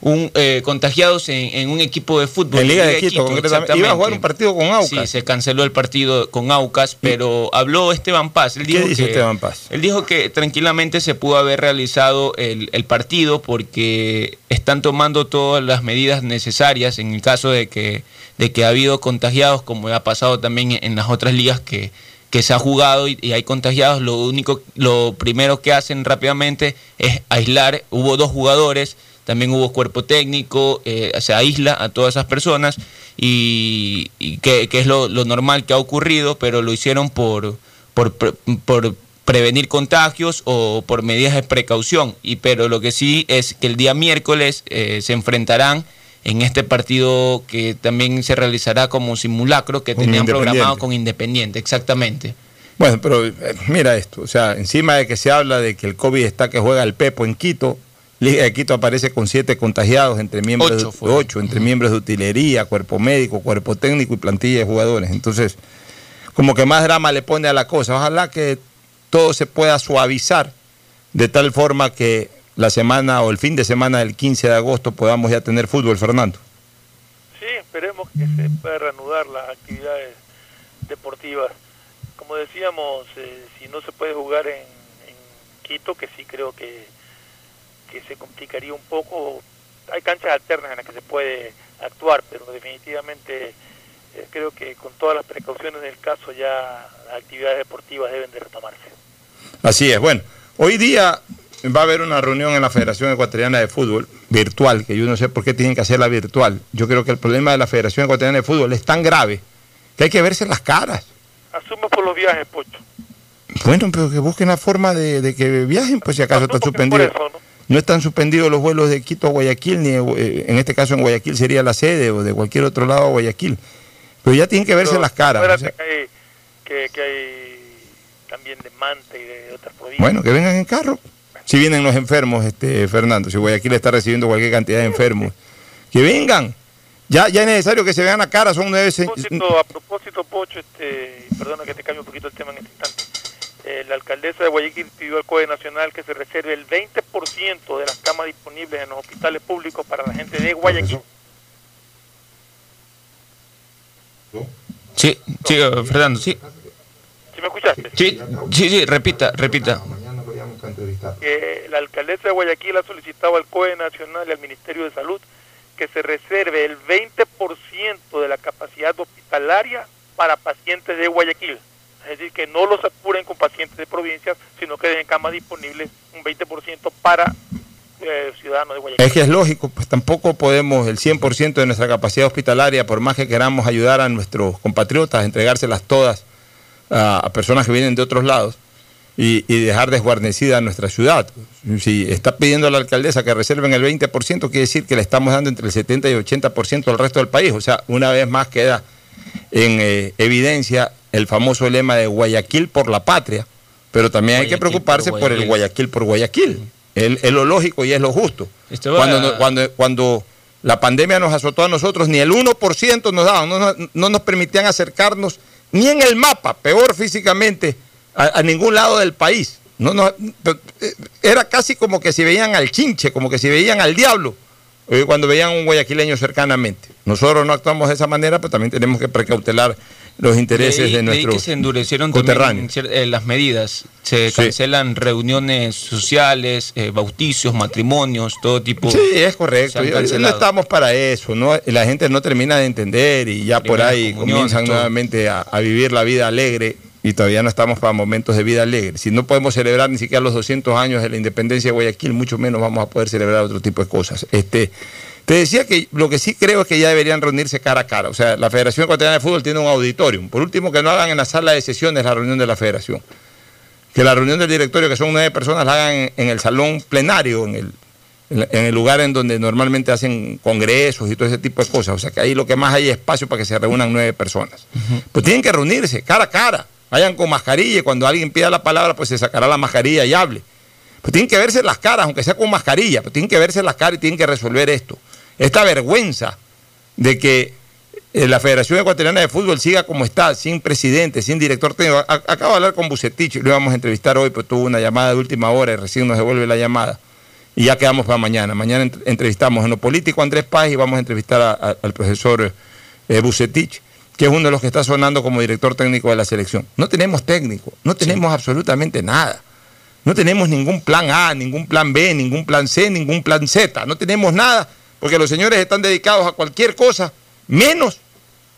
un, eh, contagiados en, en un equipo de fútbol. En Liga de Quito, concretamente. Iba a jugar un partido con Aucas. Sí, se canceló el partido con Aucas, pero habló Esteban Paz. Él ¿Qué dijo dice que, Esteban Paz? Él dijo que tranquilamente se pudo haber realizado el, el partido porque están tomando todas las medidas necesarias en el caso de que, de que ha habido contagiados, como ha pasado también en las otras ligas que, que se ha jugado y, hay contagiados. Lo único, lo primero que hacen rápidamente es aislar. Hubo dos jugadores también hubo cuerpo técnico, eh, se aísla a todas esas personas y, y que, que es lo, lo normal que ha ocurrido, pero lo hicieron por, por, por prevenir contagios o por medidas de precaución. Y, pero lo que sí es que el día miércoles eh, se enfrentarán en este partido que también se realizará como simulacro que Con tenían programado con Independiente, exactamente. Bueno, pero eh, mira esto, o sea, encima de que se habla de que el COVID está que juega el Pepo en Quito, Liga de Quito aparece con siete contagiados entre miembros Ocho de, ocho, entre miembros de utilería, cuerpo médico, cuerpo técnico y plantilla de jugadores. Entonces, como que más drama le pone a la cosa. Ojalá que todo se pueda suavizar de tal forma que la semana o el fin de semana del 15 de agosto podamos ya tener fútbol, Fernando. Sí, esperemos que se pueda reanudar las actividades deportivas. Como decíamos, eh, si no se puede jugar en, en Quito, que sí creo que, que se complicaría un poco, hay canchas alternas en las que se puede actuar, pero definitivamente eh, creo que con todas las precauciones del caso ya las actividades deportivas deben de retomarse. Así es, bueno, hoy día va a haber una reunión en la Federación Ecuatoriana de Fútbol virtual, que yo no sé por qué tienen que hacerla virtual. Yo creo que el problema de la Federación Ecuatoriana de Fútbol es tan grave que hay que verse las caras. Asume por los viajes, Pocho. Bueno, pero que busquen la forma de, que viajen, pues si acaso está suspendido. ¿no? están suspendidos los vuelos de Quito a Guayaquil, ni eh, en este caso en Guayaquil sería la sede o de cualquier otro lado a Guayaquil. Pero ya tienen que verse las caras. que, hay, también de Manta y de otras provincias. Bueno, que vengan en carro. Si vienen los enfermos, este Fernando, si Guayaquil está recibiendo cualquier cantidad de enfermos, que vengan. Ya, ya es necesario que se vean la cara, son nueve... A propósito, Pocho, este, perdona que te cambie un poquito el tema en este instante. Eh, la alcaldesa de Guayaquil pidió al COE Nacional que se reserve el 20% de las camas disponibles en los hospitales públicos para la gente de Guayaquil. Sí, sí, Fernando, sí. ¿Sí me escuchaste? Sí, sí, sí, repita, repita. La alcaldesa de Guayaquil ha solicitado al COE Nacional y al Ministerio de Salud que se reserve el 20% de la capacidad hospitalaria para pacientes de Guayaquil. Es decir, que no los apuren con pacientes de provincias, sino que dejen camas disponibles un 20% para eh, ciudadanos de Guayaquil. Es que es lógico, pues tampoco podemos el 100% de nuestra capacidad hospitalaria, por más que queramos ayudar a nuestros compatriotas, entregárselas todas a, personas que vienen de otros lados y, dejar desguarnecida nuestra ciudad. Si está pidiendo a la alcaldesa que reserven el 20%, quiere decir que le estamos dando entre el 70 y 80% al resto del país. O sea, una vez más queda en eh, evidencia el famoso lema de Guayaquil por la patria, pero también hay que preocuparse por, el Guayaquil por Guayaquil. Es, lo lógico y es lo justo. Cuando, cuando, cuando la pandemia nos azotó a nosotros, ni el 1% nos daban, no, nos permitían acercarnos ni en el mapa, peor físicamente, a, ningún lado del país. No, no, eh, era casi como que si veían al chinche, como que si veían al diablo, eh, cuando veían a un guayaquileño cercanamente. Nosotros no actuamos de esa manera, pero también tenemos que precautelar los intereses de nuestros que se endurecieron también eh, las medidas. Se cancelan reuniones sociales, eh, bautizos, matrimonios, todo tipo. Sí, es correcto. no estamos para eso. ¿no? La gente no termina de entender y ya por ahí comienzan nuevamente a, vivir la vida alegre y todavía no estamos para momentos de vida alegre. Si no podemos celebrar ni siquiera los 200 años de la independencia de Guayaquil, mucho menos vamos a poder celebrar otro tipo de cosas. Este, te decía que lo que sí creo es que ya deberían reunirse cara a cara. O sea, la Federación Ecuatoriana de Fútbol tiene un auditorium. Por último, que no hagan en la sala de sesiones la reunión de la Federación. Que la reunión del directorio, que son nueve personas, la hagan en, el salón plenario, en el, en el lugar en donde normalmente hacen congresos y todo ese tipo de cosas. O sea, que ahí lo que más hay es espacio para que se reúnan nueve personas. Pues tienen que reunirse cara a cara. Vayan con mascarilla y cuando alguien pida la palabra, pues se sacará la mascarilla y hable. Pues tienen que verse las caras, aunque sea con mascarilla, pero tienen que verse las caras y tienen que resolver esto esta vergüenza de que eh, la Federación Ecuatoriana de Fútbol siga como está, sin presidente, sin director técnico. Acabo de hablar con Bucetich, lo íbamos a entrevistar hoy, pero tuvo una llamada de última hora y recién nos devuelve la llamada. Y ya quedamos para mañana. Mañana entrevistamos en lo político a Andrés Paz y vamos a entrevistar al profesor eh, Bucetich, que es uno de los que está sonando como director técnico de la selección. No tenemos técnico, no tenemos absolutamente nada. No tenemos ningún plan A, ningún plan B, ningún plan C, ningún plan Z. No tenemos nada porque los señores están dedicados a cualquier cosa, menos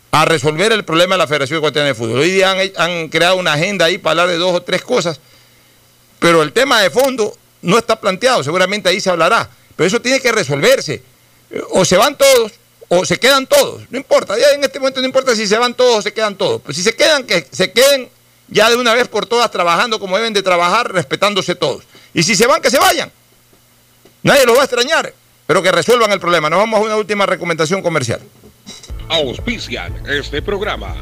a resolver el problema de la Federación Ecuatoriana de Fútbol. Hoy día han, creado una agenda ahí para hablar de dos o tres cosas, pero el tema de fondo no está planteado, seguramente ahí se hablará, pero eso tiene que resolverse. O se van todos o se quedan todos, no importa, ya en este momento no importa si se van todos o se quedan todos, pero si se quedan, que se queden ya de una vez por todas trabajando como deben de trabajar, respetándose todos. Y si se van, que se vayan. Nadie los va a extrañar pero que resuelvan el problema. Nos vamos a una última recomendación comercial. Auspician este programa.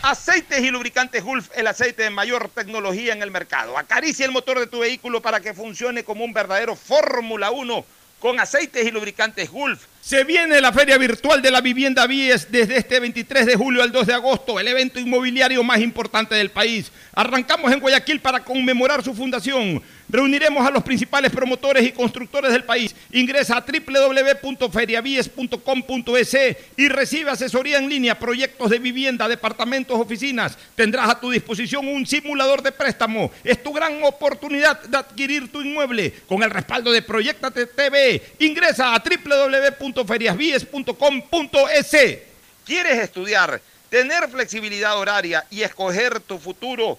Aceites y lubricantes Gulf, el aceite de mayor tecnología en el mercado. Acaricia el motor de tu vehículo para que funcione como un verdadero Fórmula 1 con aceites y lubricantes Gulf. Se viene la Feria Virtual de la Vivienda Vies desde este 23 de julio al 2 de agosto, el evento inmobiliario más importante del país. Arrancamos en Guayaquil para conmemorar su fundación. Reuniremos a los principales promotores y constructores del país. Ingresa a www.feriavies.com.es y recibe asesoría en línea, proyectos de vivienda, departamentos, oficinas. Tendrás a tu disposición un simulador de préstamo. Es tu gran oportunidad de adquirir tu inmueble con el respaldo de Proyectate TV. Ingresa a www www.feriasbies.com.es. ¿Quieres estudiar, tener flexibilidad horaria y escoger tu futuro?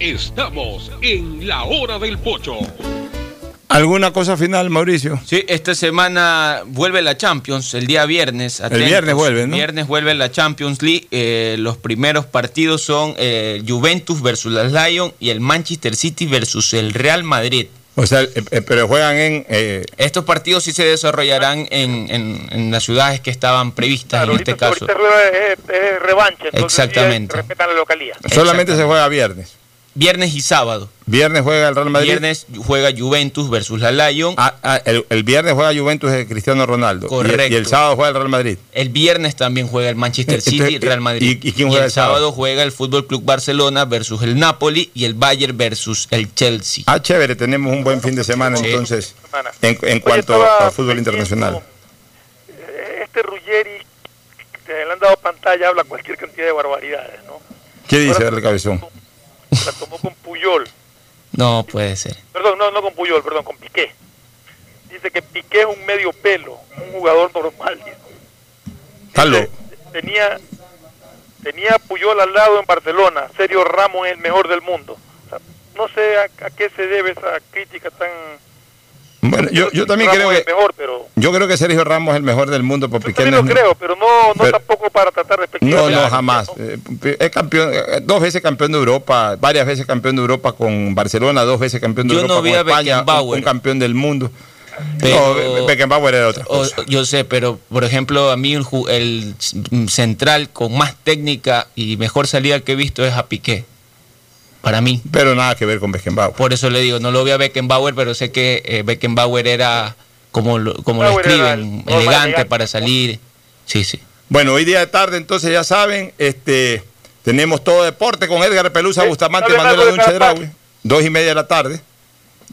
Estamos en la hora del pocho. ¿Alguna cosa final, Mauricio? Sí, esta semana vuelve la Champions, el día viernes. El viernes vuelve, ¿no? Viernes vuelve la Champions League. Eh, los primeros partidos son eh, Juventus versus las Lions y el Manchester City versus el Real Madrid. O sea, eh, pero juegan en... Estos partidos sí se desarrollarán en, las ciudades que estaban previstas en este caso. es, revancha, Exactamente. respetan la localidad. Solamente se juega viernes. Viernes y sábado. Viernes juega el Real Madrid. Viernes juega Juventus versus la Lyon. Ah, ah, el, viernes juega Juventus de Cristiano Ronaldo. Correcto. Y, el sábado juega el Real Madrid. El viernes también juega el Manchester City y el Real Madrid. ¿Y, quién juega el sábado? juega el Fútbol Club Barcelona versus el Napoli y el Bayern versus el Chelsea. Ah, chévere, tenemos un buen fin de semana entonces en, cuanto al fútbol internacional. Este Ruggeri, que le han dado pantalla, habla cualquier cantidad de barbaridades, ¿no? ¿Qué dice el cabezón? La tomó con Puyol. No puede ser. Perdón, no, no con Puyol, perdón, con Piqué. Dice que Piqué es un medio pelo, un jugador normal. tenía, tenía Puyol al lado en Barcelona, Sergio Ramos es el mejor del mundo. no sé a qué se debe esa crítica tan bueno, yo, yo también creo que yo creo que Sergio Ramos es el mejor del mundo por Piqué. lo creo, pero no, no tampoco para tratar de No, no, jamás. Eh, es campeón, eh, dos veces campeón de Europa, varias veces campeón de Europa con Barcelona, dos veces campeón de Europa con España, un, campeón del mundo. no, Beckenbauer era otro. yo sé, pero por ejemplo, a mí el central con más técnica y mejor salida que he visto es a Piqué para mí. Pero nada que ver con Beckenbauer. Por eso le digo, no lo vi a Beckenbauer, pero sé que eh, Beckenbauer era como lo, como lo escriben, elegante para salir. Sí, sí. Bueno, hoy día de tarde, entonces ya saben, este tenemos todo deporte con Edgar Pelusa, Bustamante y Manuel Adunche dos y media de la tarde.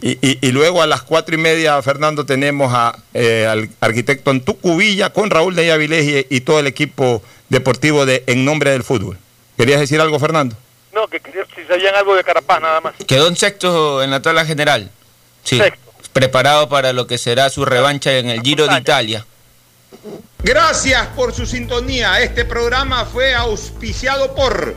Y, luego a las cuatro y media, Fernando, tenemos a, eh, al arquitecto Antucu Villa con Raúl de Avilés y, y todo el equipo deportivo de En Nombre del Fútbol. ¿Querías decir algo, Fernando? No, que si sabían algo de Carapaz nada más. Quedó en sexto en la tabla general. Sí. Sexto. Preparado para lo que será su revancha en el Giro de Italia. Gracias por su sintonía. Este programa fue auspiciado por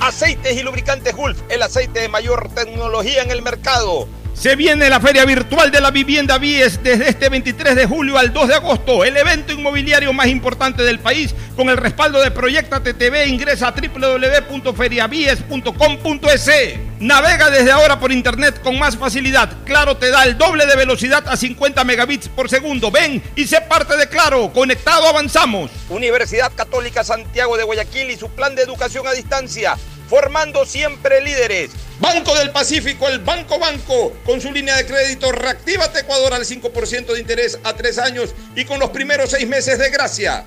Aceites y Lubricantes Gulf, el aceite de mayor tecnología en el mercado. Se viene la Feria Virtual de la Vivienda Vies desde este 23 de julio al 2 de agosto, el evento inmobiliario más importante del país con el respaldo de Proyecta TTV. Ingresa a www.feriavies.com.es. Navega desde ahora por internet con más facilidad. Claro te da el doble de velocidad a 50 megabits por segundo. Ven y sé parte de Claro. Conectado avanzamos. Universidad Católica Santiago de Guayaquil y su plan de educación a distancia formando siempre líderes. Banco del Pacífico, el Banco Banco, con su línea de crédito Reactívate Ecuador al 5% de interés a tres años y con los primeros seis meses de gracia.